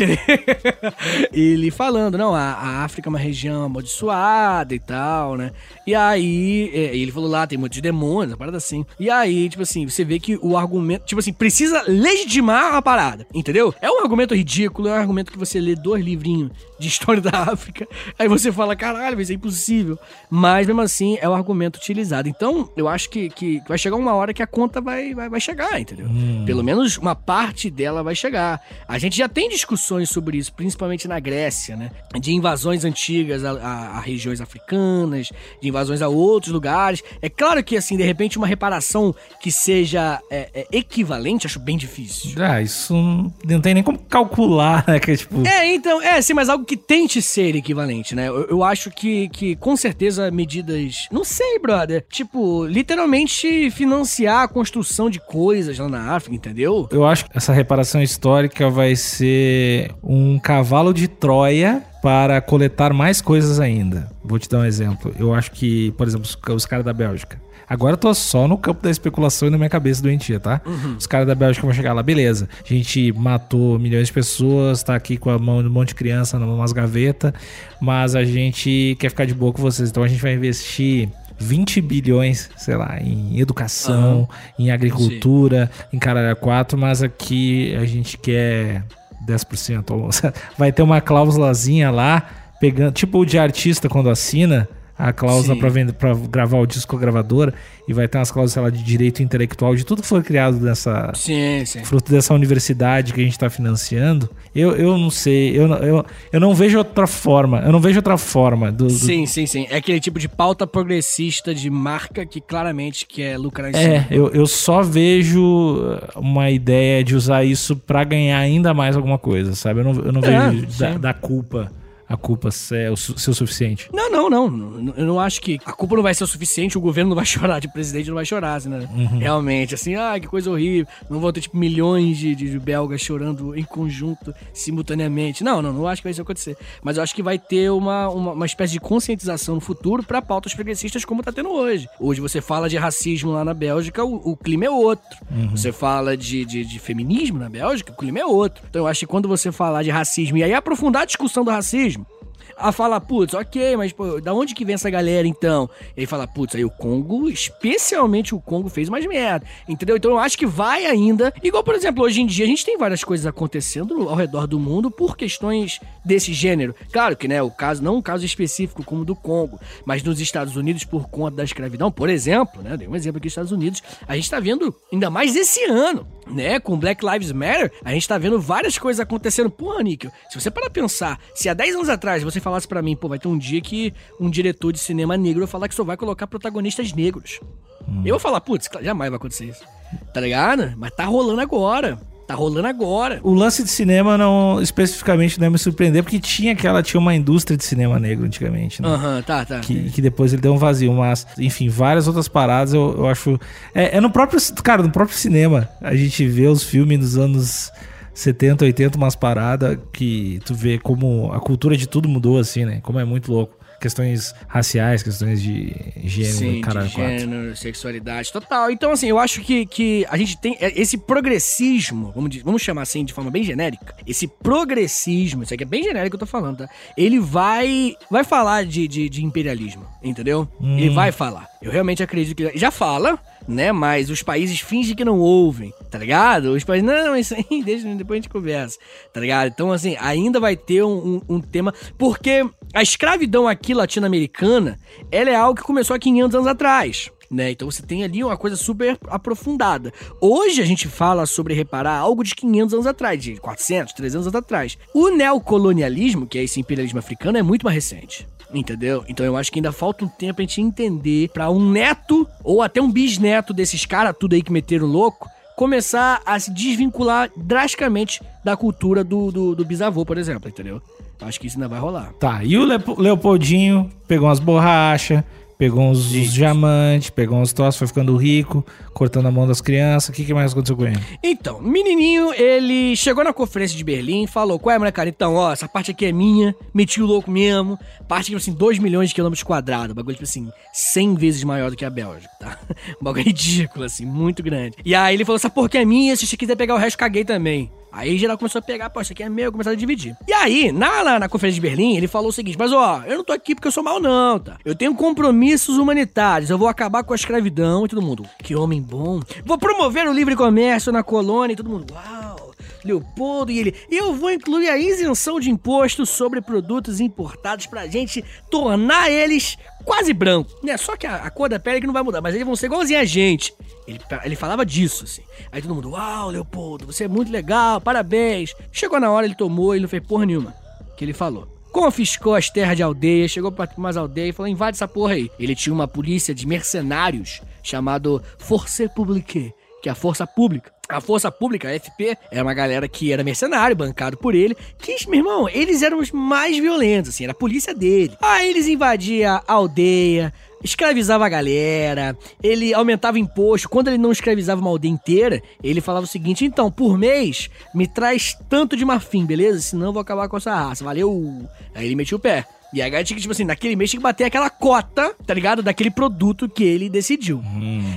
ele falando, não, a, a, África é uma região amaldiçoada e tal, né? E aí, é, ele falou lá, tem um monte de demônios, uma parada assim. E aí, tipo assim, você vê que o argumento, tipo assim, precisa legitimar a parada, entendeu? É um argumento ridículo, é um argumento que você lê dois livrinhos de história da África, aí você fala, caralho, isso é impossível. Mas mesmo assim, é o argumento utilizado. Então, eu acho que, que vai chegar uma hora que a conta vai, vai, vai chegar, entendeu? Hum. Pelo menos uma parte dela vai chegar. A gente já tem discussões sobre isso, principalmente na Grécia, né? De invasões antigas a, a, a regiões africanas, de invasões a outros lugares. É claro que, assim, de repente, uma reparação que seja é, é, equivalente, acho bem difícil. Ah, isso não tem nem como calcular, né? Que, tipo... É, então, é, sim, mas algo que tente ser equivalente, né? Eu, eu, acho que, que, com certeza, medidas. Não sei, brother. Tipo, literalmente financiar a construção de coisas lá na África, entendeu? Eu acho que essa reparação histórica vai ser um cavalo de Troia para coletar mais coisas ainda. Vou te dar um exemplo. Eu acho que, por exemplo, os caras da Bélgica Agora eu tô só no campo da especulação e na minha cabeça doentia, tá? Uhum. Os caras da Bélgica vão chegar lá, beleza. A gente matou milhões de pessoas, tá aqui com a mão de um monte de criança numas gavetas, mas a gente quer ficar de boa com vocês. Então a gente vai investir 20 bilhões, sei lá, em educação, uhum. em agricultura, Sim. em caralho 4, mas aqui a gente quer 10%. Vai ter uma cláusulazinha lá, pegando, tipo o de artista quando assina, a cláusula para vender para gravar o disco com a gravadora e vai ter umas cláusulas sei lá, de direito intelectual de tudo que foi criado nessa sim, sim. fruto dessa universidade que a gente está financiando. Eu, eu não sei eu, eu, eu não vejo outra forma eu não vejo outra forma do, do... sim sim sim. É aquele tipo de pauta progressista de marca que claramente quer lucrar em é eu, eu só vejo uma ideia de usar isso para ganhar ainda mais alguma coisa sabe? Eu não, eu não é, vejo da, da culpa a culpa ser o, ser o suficiente. Não, não, não. Eu não acho que a culpa não vai ser o suficiente, o governo não vai chorar, de presidente não vai chorar, assim, né? Uhum. Realmente, assim, ah, que coisa horrível. Não vão ter, tipo, milhões de, de, belgas chorando em conjunto, simultaneamente. Não, não, não acho que vai isso acontecer. Mas eu acho que vai ter uma, uma, uma espécie de conscientização no futuro para pautas progressistas como tá tendo hoje. Hoje você fala de racismo lá na Bélgica, o, o clima é outro. Uhum. Você fala de, de, de feminismo na Bélgica, o clima é outro. Então eu acho que quando você falar de racismo e aí aprofundar a discussão do racismo, a falar, putz, ok, mas pô, da onde que vem essa galera então? E aí fala, putz, aí o Congo, especialmente o Congo, fez mais merda, entendeu? Então eu acho que vai ainda. Igual, por exemplo, hoje em dia a gente tem várias coisas acontecendo ao redor do mundo por questões desse gênero. Claro que, né, o caso, não um caso específico como o do Congo, mas nos Estados Unidos por conta da escravidão, por exemplo, né, dei um exemplo aqui nos Estados Unidos, a gente tá vendo ainda mais esse ano, né, com Black Lives Matter, a gente tá vendo várias coisas acontecendo. Porra, Níquel, se você parar pensar, se há 10 anos atrás você falasse para mim, pô, vai ter um dia que um diretor de cinema negro vai falar que só vai colocar protagonistas negros. Hum. Eu vou falar, putz, jamais vai acontecer isso. Tá ligado? Mas tá rolando agora. Tá rolando agora. O lance de cinema não especificamente não é me surpreender, porque tinha aquela, tinha uma indústria de cinema negro antigamente, né? Aham, tá, tá. Que, que depois ele deu um vazio, mas, enfim, várias outras paradas eu, eu acho. É, é no próprio. Cara, no próprio cinema. A gente vê os filmes dos anos 70, 80, umas paradas que tu vê como a cultura de tudo mudou, assim, né? Como é muito louco. Questões raciais, questões de gênero, Sim, caralho, de quatro. gênero, sexualidade, total. Então, assim, eu acho que, que a gente tem é, esse progressismo, vamos, di- vamos chamar assim de forma bem genérica, esse progressismo, isso aqui é bem genérico que eu tô falando, tá? Ele vai vai falar de, de, de imperialismo, entendeu? Ele vai falar. Eu realmente acredito que... Já fala, né? Mas os países fingem que não ouvem, tá ligado? Os países, não, isso aí, deixa, depois a gente conversa, tá ligado? Então, assim, ainda vai ter um, um- um tema... Porque a escravidão aqui latino-americana, ela é algo que começou há 500 anos atrás. Né? Então você tem ali uma coisa super aprofundada. Hoje a gente fala sobre reparar algo de 500 anos atrás, de 400, 300 anos atrás. O neocolonialismo, que é esse imperialismo africano, é muito mais recente. Entendeu? Então eu acho que ainda falta um tempo pra gente entender pra um neto ou até um bisneto desses caras tudo aí que meteram louco começar a se desvincular drasticamente da cultura do, do, do bisavô, por exemplo, entendeu? Eu acho que isso ainda vai rolar. Tá, e o Leopoldinho pegou umas borrachas, pegou uns, uns diamantes, pegou uns troços, foi ficando rico, cortando a mão das crianças. O que, que mais aconteceu com ele? Então, menininho, ele chegou na conferência de Berlim falou: Qual é, moleque, cara? Então, ó, essa parte aqui é minha, meti o louco mesmo. Parte, tipo assim, 2 milhões de quilômetros quadrados. Bagulho, tipo assim, 100 vezes maior do que a Bélgica, tá? Um bagulho ridículo, assim, muito grande. E aí ele falou: Essa porra aqui é minha, se você quiser pegar o resto, caguei também. Aí geral começou a pegar, pô, isso aqui é meu, começaram a dividir. E aí, na, na, na conferência de Berlim, ele falou o seguinte: Mas ó, eu não tô aqui porque eu sou mal, não, tá? Eu tenho compromissos humanitários, eu vou acabar com a escravidão e todo mundo. Que homem bom. Vou promover o livre comércio na colônia e todo mundo. Uau! Leopoldo e ele. Eu vou incluir a isenção de imposto sobre produtos importados pra gente tornar eles quase brancos. Né? Só que a, a cor da pele que não vai mudar, mas eles vão ser igualzinho a gente. Ele, ele falava disso, assim. Aí todo mundo, uau, Leopoldo, você é muito legal, parabéns. Chegou na hora, ele tomou, ele não fez porra nenhuma. Que ele falou. Confiscou as terras de aldeia, chegou pra umas aldeias e falou: invade essa porra aí. Ele tinha uma polícia de mercenários chamado Force Publique, que é a força pública. A Força Pública, a FP, era uma galera que era mercenário, bancado por ele, que, meu irmão, eles eram os mais violentos, assim, era a polícia dele. Aí eles invadiam a aldeia, escravizava a galera, ele aumentava imposto. Quando ele não escravizava uma aldeia inteira, ele falava o seguinte: então, por mês, me traz tanto de marfim, beleza? Senão eu vou acabar com essa raça. Valeu! Aí ele metia o pé. E aí a galera tinha que, tipo assim, naquele mês tinha que bater aquela cota, tá ligado? Daquele produto que ele decidiu.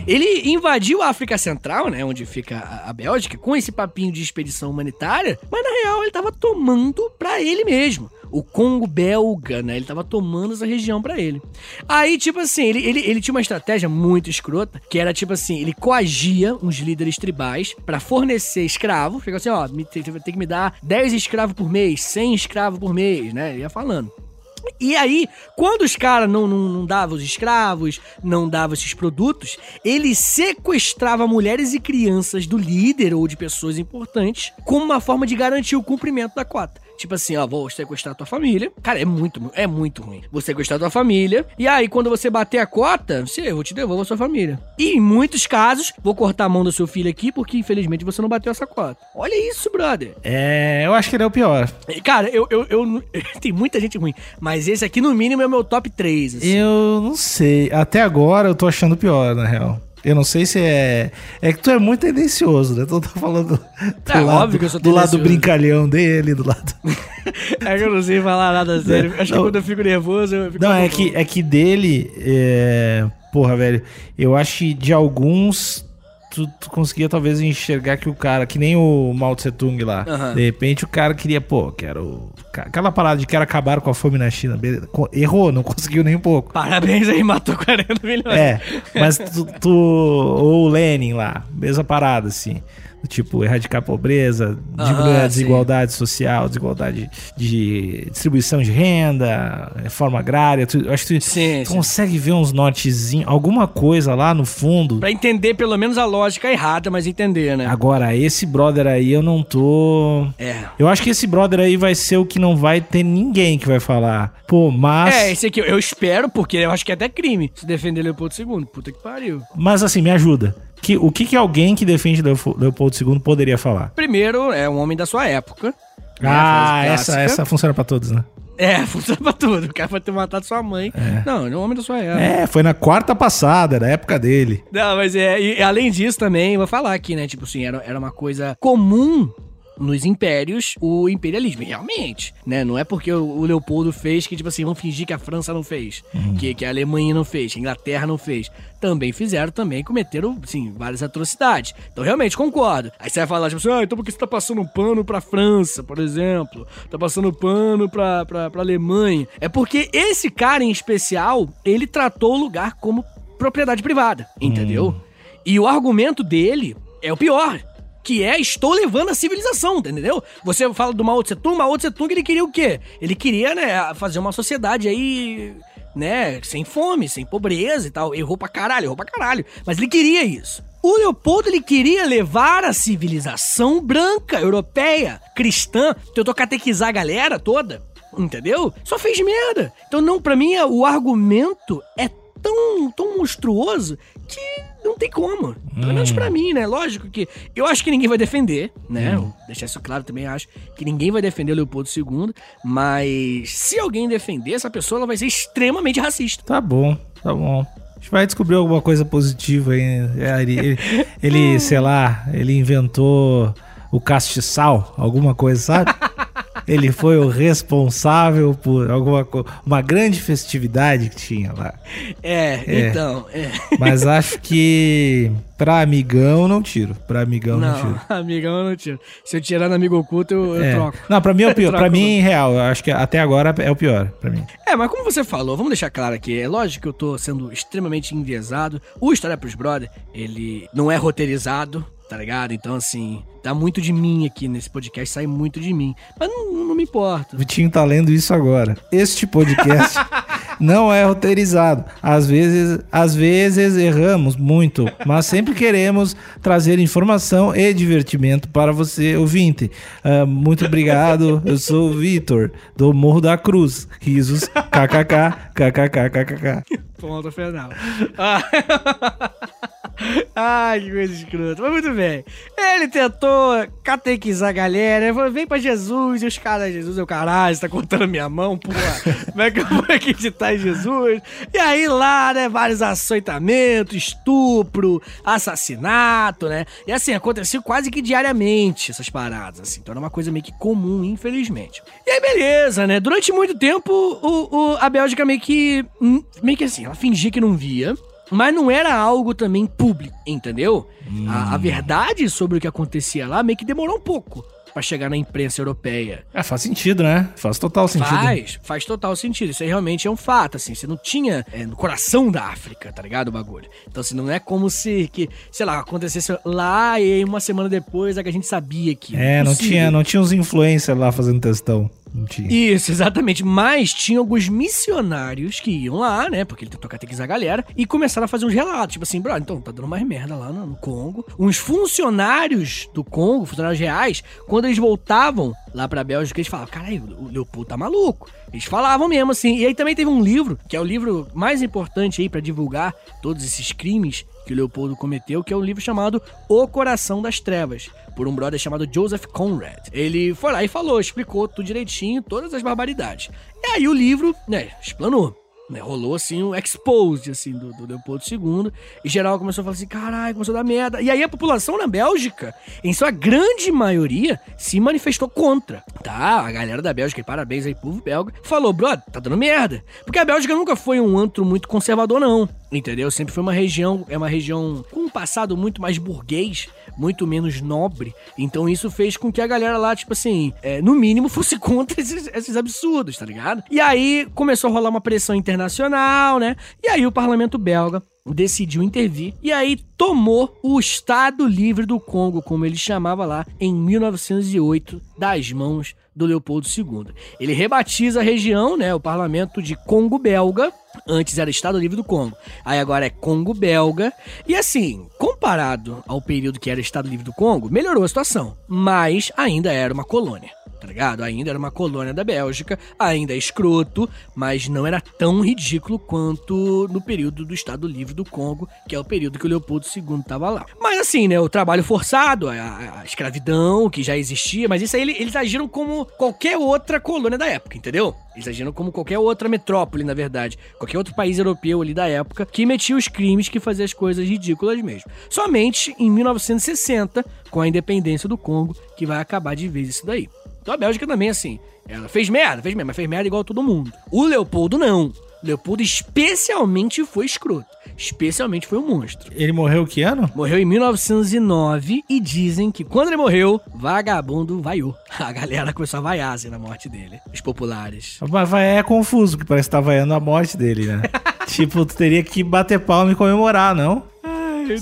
Ele invadiu a África Central, né? Onde fica a, a Bélgica, com esse papinho de expedição humanitária, mas na real ele tava tomando pra ele mesmo. O Congo belga, né? Ele tava tomando essa região pra ele. Aí, tipo assim, ele, ele, ele tinha uma estratégia muito escrota, que era tipo assim, ele coagia uns líderes tribais pra fornecer escravo. Ficava assim, ó, tem, tem que me dar 10 escravos por mês, 100 escravos por mês, né? Ele ia falando. E aí, quando os caras não, não, não davam os escravos, não davam esses produtos, ele sequestrava mulheres e crianças do líder ou de pessoas importantes como uma forma de garantir o cumprimento da cota. Tipo assim, ó, vou sequestrar tua família. Cara, é muito, é muito ruim. Vou sequestrar tua família. E aí, quando você bater a cota, você, eu te devolvo a sua família. E em muitos casos, vou cortar a mão do seu filho aqui, porque infelizmente você não bateu essa cota. Olha isso, brother. É, eu acho que ele é o pior. Cara, eu, eu, eu- Tem muita gente ruim, mas esse aqui, no mínimo, é o meu top 3. assim. Eu não sei. Até agora eu tô achando pior, na real. Eu não sei se é. É que tu é muito tendencioso, né? Tu tá falando do, É, lado, óbvio que eu sou do lado brincalhão dele, do lado. É que eu não sei falar nada sério. Acho que Não. quando eu fico nervoso, eu fico. Não, é que, é que dele. É... Porra, velho. Eu acho que de alguns. Tu, tu conseguia talvez enxergar que o cara, que nem o Mao Tse Tung lá. Aham. De repente o cara queria, pô, quero. Aquela parada de quero acabar com a fome na China. beleza. Errou, não conseguiu nem um pouco. Parabéns aí, matou 40 milhões. É, mas tu, tu- ou o Lenin lá, mesma parada, assim. Tipo, erradicar a pobreza, diminuir Aham, a desigualdade social, desigualdade de distribuição de renda, reforma agrária. Tu, acho que tu, Sim, tu sim. consegue ver uns nortezinhos, alguma coisa lá no fundo. Pra entender pelo menos a lógica errada, mas entender, né? Agora, esse brother aí eu não tô. É. Eu acho que esse brother aí vai ser o que não vai ter ninguém que vai falar. Pô, mas. É, esse aqui eu espero, porque eu acho que é até crime se defender Leopoldo II. Puta que pariu. Mas assim, me ajuda. Que, o que, que alguém que defende Leopoldo II poderia falar? Primeiro, é um homem da sua época. né, Ah, frase essa, essa funciona pra todos, né? É, funciona pra tudo. O cara pode ter matado sua mãe. Não, ele é um homem da sua época. É, foi na quarta passada, na época dele. Não, mas é. E, além disso também, vou falar aqui, né? Tipo assim, era, era uma coisa comum nos impérios o imperialismo. E realmente, né? Não é porque o, Leopoldo fez que, tipo assim, vamos fingir que a França não fez, que, que a Alemanha não fez, que a Inglaterra não fez. Também fizeram, também cometeram, assim, várias atrocidades. Então, realmente, concordo. Aí você vai falar, tipo assim, ah, então por que você tá passando um pano pra França, por exemplo? Tá passando pano pra, pra, pra Alemanha. É porque esse cara em especial, ele tratou o lugar como propriedade privada, entendeu? E o argumento dele é o pior. Que é, estou levando a civilização, entendeu? Você fala do Mao Tse Tung, Mao Tse Tung ele queria o quê? Ele queria, né, fazer uma sociedade aí, né, sem fome, sem pobreza e tal. Errou pra caralho, errou pra caralho. Mas ele queria isso. O Leopoldo, ele queria levar a civilização branca, europeia, cristã, tentou catequizar a galera toda, entendeu? Só fez merda. Então, não, pra mim, o argumento é tão, tão monstruoso que não tem como. Pelo menos pra mim, né? Lógico que eu acho que ninguém vai defender, né? Vou Deixar isso claro também, acho que ninguém vai defender o Leopoldo II, mas se alguém defender essa pessoa, ela vai ser extremamente racista. Tá bom, tá bom. A gente vai descobrir alguma coisa positiva aí. É, Ele, ele, ele, sei lá, ele inventou o castiçal, alguma coisa, sabe? Ele foi o responsável por alguma coisa, uma grande festividade que tinha lá. É, É. então, é. Mas acho que pra amigão não tiro. Pra amigão não, Não, tiro. amigão eu não tiro. Se eu tirar no amigo oculto, eu, eu É. troco. Não, pra mim é o pior. Pra mim, real, eu acho que até agora é o pior, pra mim. É, mas como você falou, vamos deixar claro aqui, é lógico que eu tô sendo extremamente enviesado. O História pros Brother, ele não é roteirizado, tá ligado? Então, assim, dá muito de mim aqui nesse podcast, sai muito de mim. Mas não, não me importa. Vitinho tá lendo isso agora. Este podcast não é roteirizado. Às vezes, às vezes erramos muito, mas sempre queremos trazer informação e divertimento para você, ouvinte. Ah, muito obrigado. Eu sou o Vitor, do Morro da Cruz. Risos, kkk, kkk, kkk. Ponto final. Ah. Ai, que coisa escrota. Mas muito bem. Ele tentou catequizar a galera. Falou, vem pra Jesus. E os caras, Jesus é o caralho, você tá cortando minha mão, porra. Como é que eu vou acreditar em Jesus? E aí lá, né, vários açoitamentos, estupro, assassinato, né? E assim, aconteceu quase que diariamente essas paradas, assim. Então era uma coisa meio que comum, infelizmente. E aí, beleza, né? Durante muito tempo, o, o- a Bélgica meio que. hum, meio que assim, ela fingia que não via. Mas não era algo também público, entendeu? A, a verdade sobre o que acontecia lá meio que demorou um pouco pra chegar na imprensa europeia. É, faz sentido, né? Faz total sentido. Faz, faz total sentido. Isso aí realmente é um fato, assim. Você não tinha é, no coração da África, tá ligado? O bagulho. Então, assim, não é como se, que, sei lá, acontecesse lá e aí uma semana depois é que a gente sabia que. É, não Impossível. tinha, não tinha uns influencers lá fazendo testão. Tinha. Isso, exatamente. Mas tinha alguns missionários que iam lá, né? Porque ele tentou catequizar a galera e começaram a fazer uns relatos. Tipo assim, bro, então tá dando mais merda lá no, no Congo. Uns funcionários do Congo, funcionários reais, quando eles voltavam lá pra Bélgica, eles falavam: caralho, o Leopoldo tá maluco. Eles falavam mesmo assim. E aí também teve um livro, que é o livro mais importante aí pra divulgar todos esses crimes que Leopoldo cometeu, que é um livro chamado O Coração das Trevas, por um brother chamado Joseph Conrad. Ele foi lá e falou, explicou tudo direitinho, todas as barbaridades. E aí o livro, né, explanou. Né, rolou assim um expose assim, do, do Leopoldo II. E geral começou a falar assim: caralho, começou a dar merda. E aí a população na Bélgica, em sua grande maioria, se manifestou contra. Tá? A galera da Bélgica, e parabéns aí, povo belga, falou: brother, tá dando merda. Porque a Bélgica nunca foi um antro muito conservador, não. Entendeu? Sempre foi uma região, é uma região com um passado muito mais burguês, muito menos nobre. Então isso fez com que a galera lá, tipo assim, é, no mínimo fosse contra esses, esses absurdos, tá ligado? E aí começou a rolar uma pressão internacional, né? E aí o parlamento belga decidiu intervir e aí tomou o Estado Livre do Congo, como ele chamava lá, em 1908, das mãos do Leopoldo II. Ele rebatiza a região, né, o parlamento de Congo belga, antes era Estado Livre do Congo, aí agora é Congo belga, e assim, comparado ao período que era Estado Livre do Congo, melhorou a situação, mas ainda era uma colônia. Tá ligado? Ainda era uma colônia da Bélgica, ainda é escroto, mas não era tão ridículo quanto no período do Estado Livre do Congo, que é o período que o Leopoldo II tava lá. Mas assim, né, o trabalho forçado, a, a escravidão, que já existia, mas isso aí eles agiram como qualquer outra colônia da época, entendeu? Eles agiram como qualquer outra metrópole, na verdade. Qualquer outro país europeu ali da época que metia os crimes que fazia as coisas ridículas mesmo. Somente em 1960, com a independência do Congo, que vai acabar de vez isso daí. Então a Bélgica também, assim, ela fez merda, fez merda, mas fez merda igual todo mundo. O Leopoldo não. Leopoldo especialmente foi escroto. Especialmente foi um monstro. Ele morreu que ano? Morreu em 1909 e dizem que quando ele morreu, vagabundo vaiou. A galera começou a vaiar assim, na morte dele. Os populares. Mas vai é confuso, que parece que tá vaiando a morte dele, né? tipo, tu teria que bater palma e comemorar, não?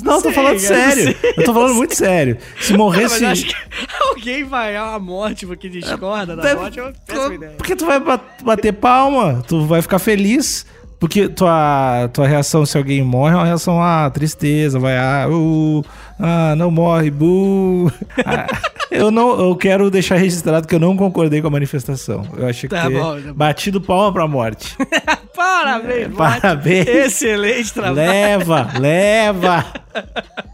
Não, tô falando sério. Eu tô falando muito sério. Se morresse. Que alguém vai a morte porque discorda da morte é uma péssima ideia. Porque tu vai ba- bater palma, tu vai ficar feliz. Porque tua, tua reação se alguém morre é uma reação a tristeza, vai ah, uh, ah não morre, bu. Ah, eu não, eu quero deixar registrado que eu não concordei com a manifestação. Eu achei que Tá ter bom, tá bom. batido palma pra morte. Parabéns, morte. Parabéns. Excelente trabalho. leva, leva.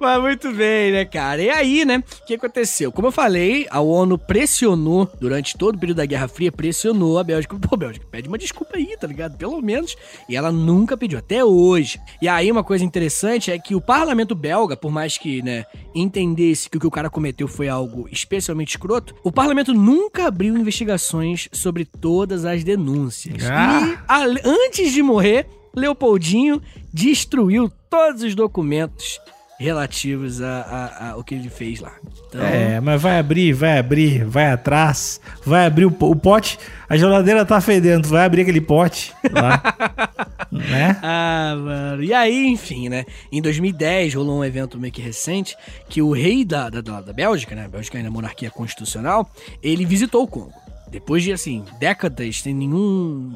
Mas muito bem, né, cara? E aí, né, o que aconteceu? Como eu falei, a ONU pressionou, durante todo o período da Guerra Fria, pressionou a Bélgica. Pô, Bélgica, pede uma desculpa aí, tá ligado? Pelo menos. E ela nunca pediu, até hoje. E aí, uma coisa interessante é que o parlamento belga, por mais que, né, entendesse que o que o cara cometeu foi algo especialmente escroto, o parlamento nunca abriu investigações sobre todas as denúncias. Ah. E, ale- antes de morrer, Leopoldinho destruiu todos os documentos relativos a- a- a- ao que ele fez lá. Então, É, mas vai abrir, vai abrir, vai atrás, vai abrir o, o pote. A geladeira tá fedendo, vai abrir aquele pote lá. né? Ah, mano. E aí, enfim, né? Em 2010 rolou um evento meio que recente que o rei da, da, da da Bélgica, né? A Bélgica ainda é monarquia constitucional, ele visitou o Congo. Depois de, assim, décadas sem nenhum,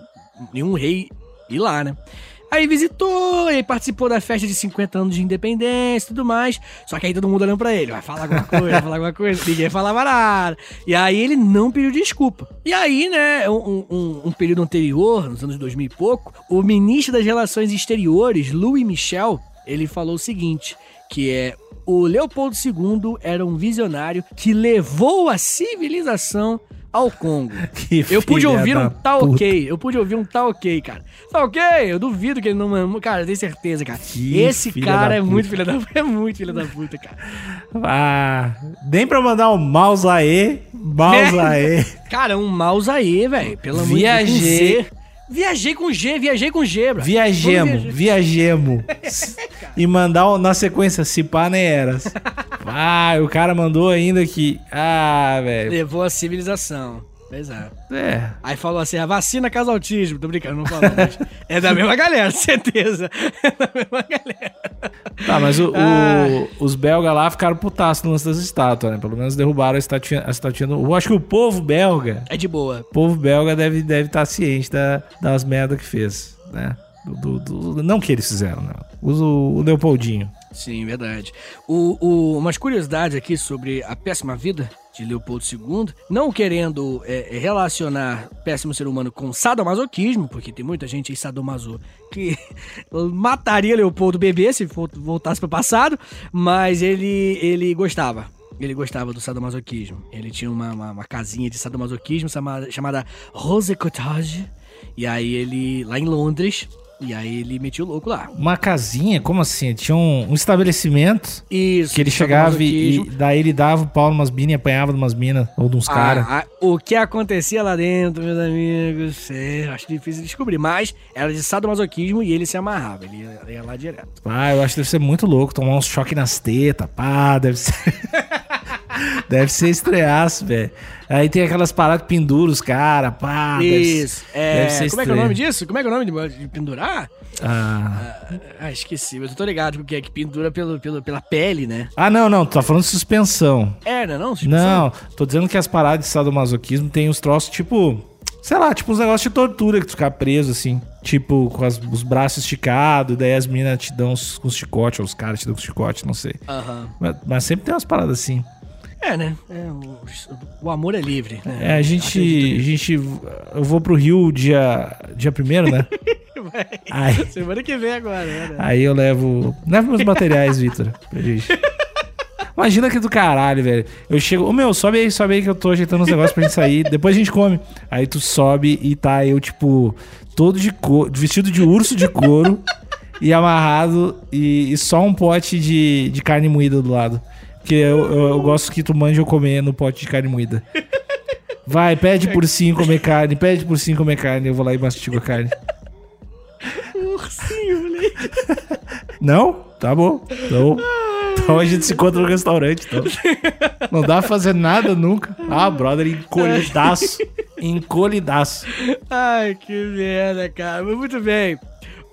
nenhum rei ir lá, né? Aí visitou, e participou da festa de 50 anos de independência e tudo mais. Só que aí todo mundo olhando pra ele, vai falar alguma coisa, vai falar alguma coisa, ninguém falava nada. E aí ele não pediu desculpa. E aí, né, um, um- um período anterior, nos anos 2000 e pouco, o ministro das Relações Exteriores, Louis Michel, ele falou o seguinte, que é o Leopoldo II era um visionário que levou a civilização ao Congo. Que Eu pude filha ouvir um tá puta. ok. Eu pude ouvir um tá ok, cara. Tá ok? Eu duvido que ele não mamou. Cara, eu tenho certeza, cara. Que Esse filha cara é puta. muito filho da puta. É muito filho da puta, cara. Ah, nem pra mandar um mouse aí, mouse aí. Cara, um mouse aí, velho. Pelo amor de Deus. Viajei. Viajei com G, viajei com G, bro. Viajemos, Vamos viajemos. e mandar na sequência, se pá nem eras. Ah, o cara mandou ainda que. Ah, velho. Levou a civilização. Pois é. É. Aí falou assim, a vacina causa autismo. Tô brincando, não falou. mas é da mesma galera, certeza. É da mesma galera. Tá, mas o- o- Ah. os belgas lá ficaram putaços no lance das estátuas, né? Pelo menos derrubaram a estatuinha. A estatuinha do- eu acho que o povo belga. É de boa. O povo belga deve estar deve tá ciente da- das merdas que fez, né? Do, do- do- não que eles fizeram, né? Usa o, o Leopoldinho. Sim, verdade. O, o- umas curiosidades aqui sobre a péssima vida de Leopoldo II, não querendo é, relacionar péssimo ser humano com sadomasoquismo, porque tem muita gente aí sadomaso que mataria Leopoldo bebê se voltasse pro passado, mas ele, ele gostava. Ele gostava do sadomasoquismo. Ele tinha uma, uma, uma casinha de sadomasoquismo chamada, chamada Rose Cottage. E aí ele, lá em Londres, e aí ele metia o louco lá. Uma casinha, como assim? Tinha um, um estabelecimento Isso. que ele chegava e, e daí ele dava o pau numas minas e apanhava de umas minas ou de uns caras. Ah, ah, o que acontecia lá dentro, meus amigos, é, acho difícil de descobrir. Mas era de sadomasoquismo e ele se amarrava. Ele ia, ia lá direto. Ah, eu acho que deve ser muito louco tomar uns choque nas tetas, pá, deve ser. deve ser estreaço, velho. Aí tem aquelas paradas que pendura os caras, pá. deve Isso. É, deve ser como é que é o nome disso? Como é que é o nome de, de pendurar? Ah. Ah, esqueci, mas eu tô ligado porque é que pendura pelo, pelo, pela pele, né? ah, não, não, tu tá falando de suspensão. É, não, não? Não, tô dizendo que as paradas de sadomasoquismo tem uns troços tipo. Sei lá, tipo uns negócios de tortura que tu ficar preso, assim. Tipo, com as- os braços esticados, daí as minas te dão uns, uns chicotes, ou os caras te dão uns chicotes, não sei. Aham. Mas, mas sempre tem umas paradas assim. É, né? É, o, o amor é livre. Né? É, a gente, a gente. Eu vou pro Rio dia, dia primeiro, né? Aí, Semana que vem agora, né? aí eu levo. Levo meus materiais, Vitor, pra gente. Imagina que do caralho, velho. Eu chego. Ô meu, sobe aí, sobe aí que eu tô ajeitando os negócios pra gente sair. Depois a gente come. Aí tu sobe e tá eu, tipo, todo de couro, vestido de urso de couro e amarrado e, e só um pote de, de carne moída do lado. Porque eu, eu, eu gosto que tu mande eu comer no pote de carne moída. Vai, pede por sim comer carne, pede por sim comer carne. Eu vou lá e mastigo a carne. Ursinho, moleque. Não? Tá bom. Então, então a gente se encontra no restaurante. Então. Não dá pra fazer nada nunca. Ah, brother, encolhidaço. Encolhidaço. Ai, que merda, cara. Muito bem.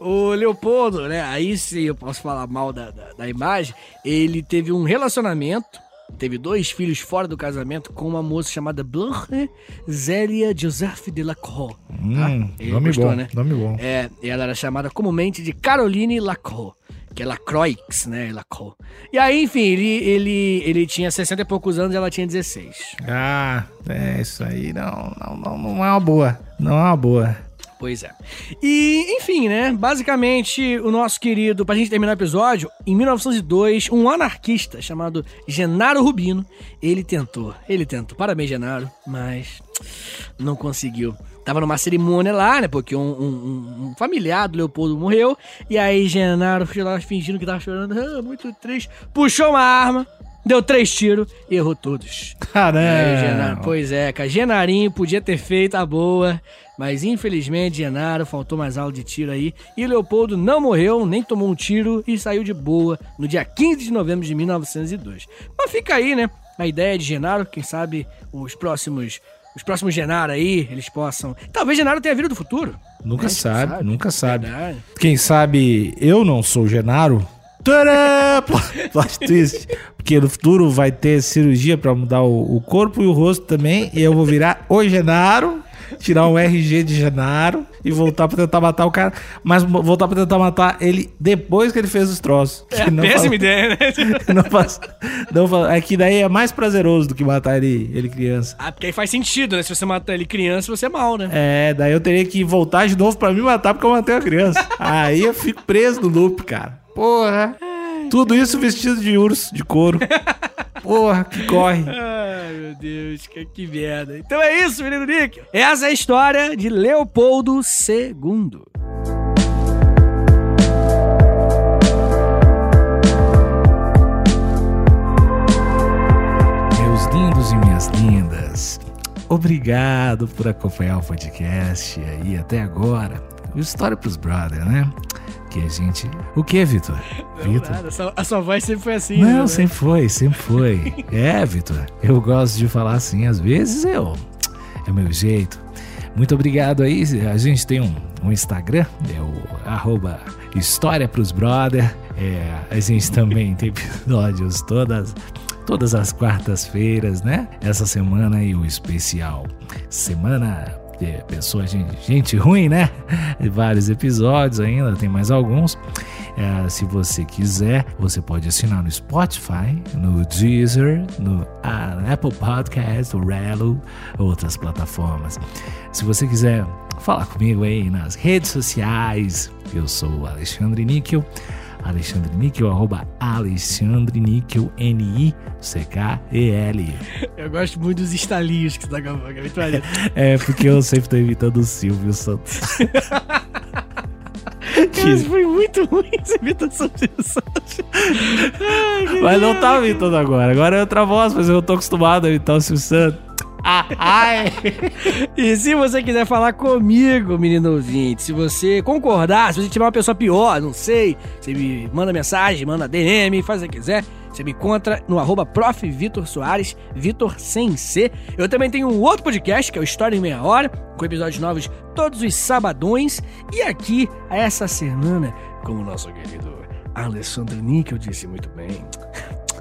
O Leopoldo, né? Aí sim eu posso falar mal da, da, da imagem. Ele teve um relacionamento. Teve dois filhos fora do casamento com uma moça chamada Blanche Zélia Joseph de Lacroix. Hum, Ele nome gostou, bom, né? nome bom. É, ela era chamada comumente de Caroline Lacroix, que é Lacroix, né? Lacroix. E aí, enfim, ele, ele, ele tinha 60 e poucos anos e ela tinha 16. Ah, é isso aí. Não, não, não, não é uma boa. Não é uma boa. Pois é. E, enfim, né? Basicamente, o nosso querido, pra gente terminar o episódio, em 1902, um anarquista chamado Genaro Rubino, ele tentou, ele tentou. Parabéns, Genaro, mas não conseguiu. Tava numa cerimônia lá, né? Porque um, um- um familiar do Leopoldo morreu. E aí, Genaro lá fingindo que tava chorando, ah, muito triste. Puxou uma arma, deu três tiros e errou todos. Caramba. É, Genaro, pois é, cara. Genarinho podia ter feito a boa, mas infelizmente Genaro faltou mais aula de tiro aí. E Leopoldo não morreu, nem tomou um tiro e saiu de boa no dia 15 de novembro de 1902. Mas fica aí, né? A ideia de Genaro, quem sabe os próximos. Os próximos Genaro aí, eles possam. Talvez Genaro tenha vindo do futuro. Nunca sabe, sabe. nunca sabe. Verdade. Quem sabe eu não sou o Genaro? Plot- twist. Porque no futuro vai ter cirurgia pra mudar o, o corpo e o rosto também. E eu vou virar o Genaro, tirar um RG de Genaro e voltar pra tentar matar o cara. Mas voltar pra tentar matar ele depois que ele fez os troços. É, não péssima faz- ideia, né? Não faz, não faz, é que daí é mais prazeroso do que matar ele, ele criança. ah, porque aí faz sentido, né? Se você matar ele criança, você é mal, né? É, daí eu teria que voltar de novo pra me matar porque eu matei a criança. Aí eu fico preso no loop, cara. Porra. Tudo isso vestido de urso, de couro. Porra, que corre. Ai, meu Deus, que, que merda. Então é isso, menino Nick. Essa é a história de Leopoldo II. Meus lindos e minhas lindas, obrigado por acompanhar o podcast aí até agora. O História pros Brother, né? Que a gente. O que, Vitor? Vitor? Nada, a sua- a sua voz sempre foi assim, Não, né? sempre foi, sempre foi. É, Vitor, eu gosto de falar assim, às vezes eu. É o meu jeito. Muito obrigado aí. A gente tem um, um Instagram, é o arroba História pros Brother. É, a gente também tem episódios todas, todas as quartas-feiras, né? Essa semana aí o especial Semana de Pessoa Gente, gente Ruim, né? Vários episódios ainda, tem mais alguns. É, se você quiser, você pode assinar no Spotify, no Deezer, no ah, Apple Podcast, o Relo, outras plataformas. Se você quiser falar comigo aí nas redes sociais, eu sou o Alexandre Níquel. Alexandre Níquel, arroba Alexandre Níquel, N-I-C-K-E-L. Eu gosto muito dos estalinhos que você tá com a boca. é. É, porque eu sempre tô imitando o Silvio Santos. Cara, foi muito ruim essa imitação de Santos. Mas não tá imitando agora. Agora é outra voz, mas eu tô acostumado a imitar o Silvio Santos. Ah! E se você quiser falar comigo, menino ouvinte, se você concordar, se você tiver uma pessoa pior, não sei, você me manda mensagem, manda DM, faz o que quiser. Você me encontra no arroba prof. Vitor Soares, Vitor sem C. Eu também tenho um outro podcast, que é o História em Meia Hora, com episódios novos todos os sabadões. E aqui, essa semana, como o nosso querido Alessandro Níquel disse muito bem,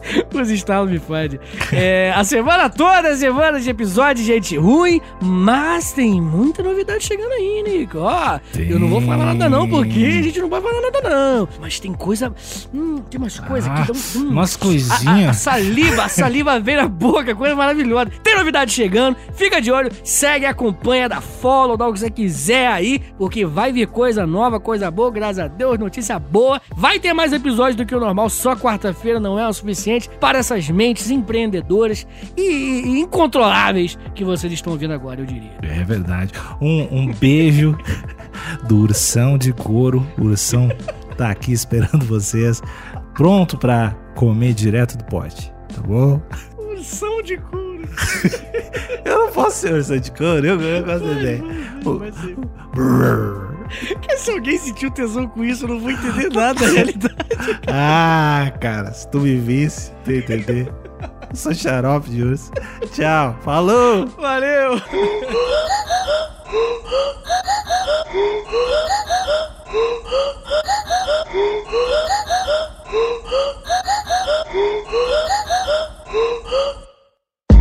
Os estalos me fodem. É, a semana toda, semana de episódio, gente ruim, mas tem muita novidade chegando aí, Nico. Ó, eu não vou falar nada não, porque a gente não vai falar nada não. Mas tem coisa... Hum, tem umas coisas Ah, que dão... Hum, umas a, a- a coisinhas. saliva, a saliva vem na boca, coisa maravilhosa. Tem novidade chegando, fica de olho, segue, acompanha, dá follow, dá o que você quiser aí, porque vai vir coisa nova, coisa boa, graças a Deus, notícia boa. Vai ter mais episódios do que o normal, só quarta-feira não é o suficiente para essas mentes empreendedoras e, incontroláveis que vocês estão ouvindo agora, eu diria. É verdade. Um, um beijo do ursão de couro. O ursão tá aqui esperando vocês, pronto pra comer direto do pote. Tá bom? Ursão de couro. eu não posso ser Ursão de Couro, eu, ganho gosto da ideia. Que se alguém sentiu tesão com isso, eu não vou entender nada da realidade. ah, cara, se tu me visse, tu entender. Eu sou xarope de urso. Tchau, falou! Valeu!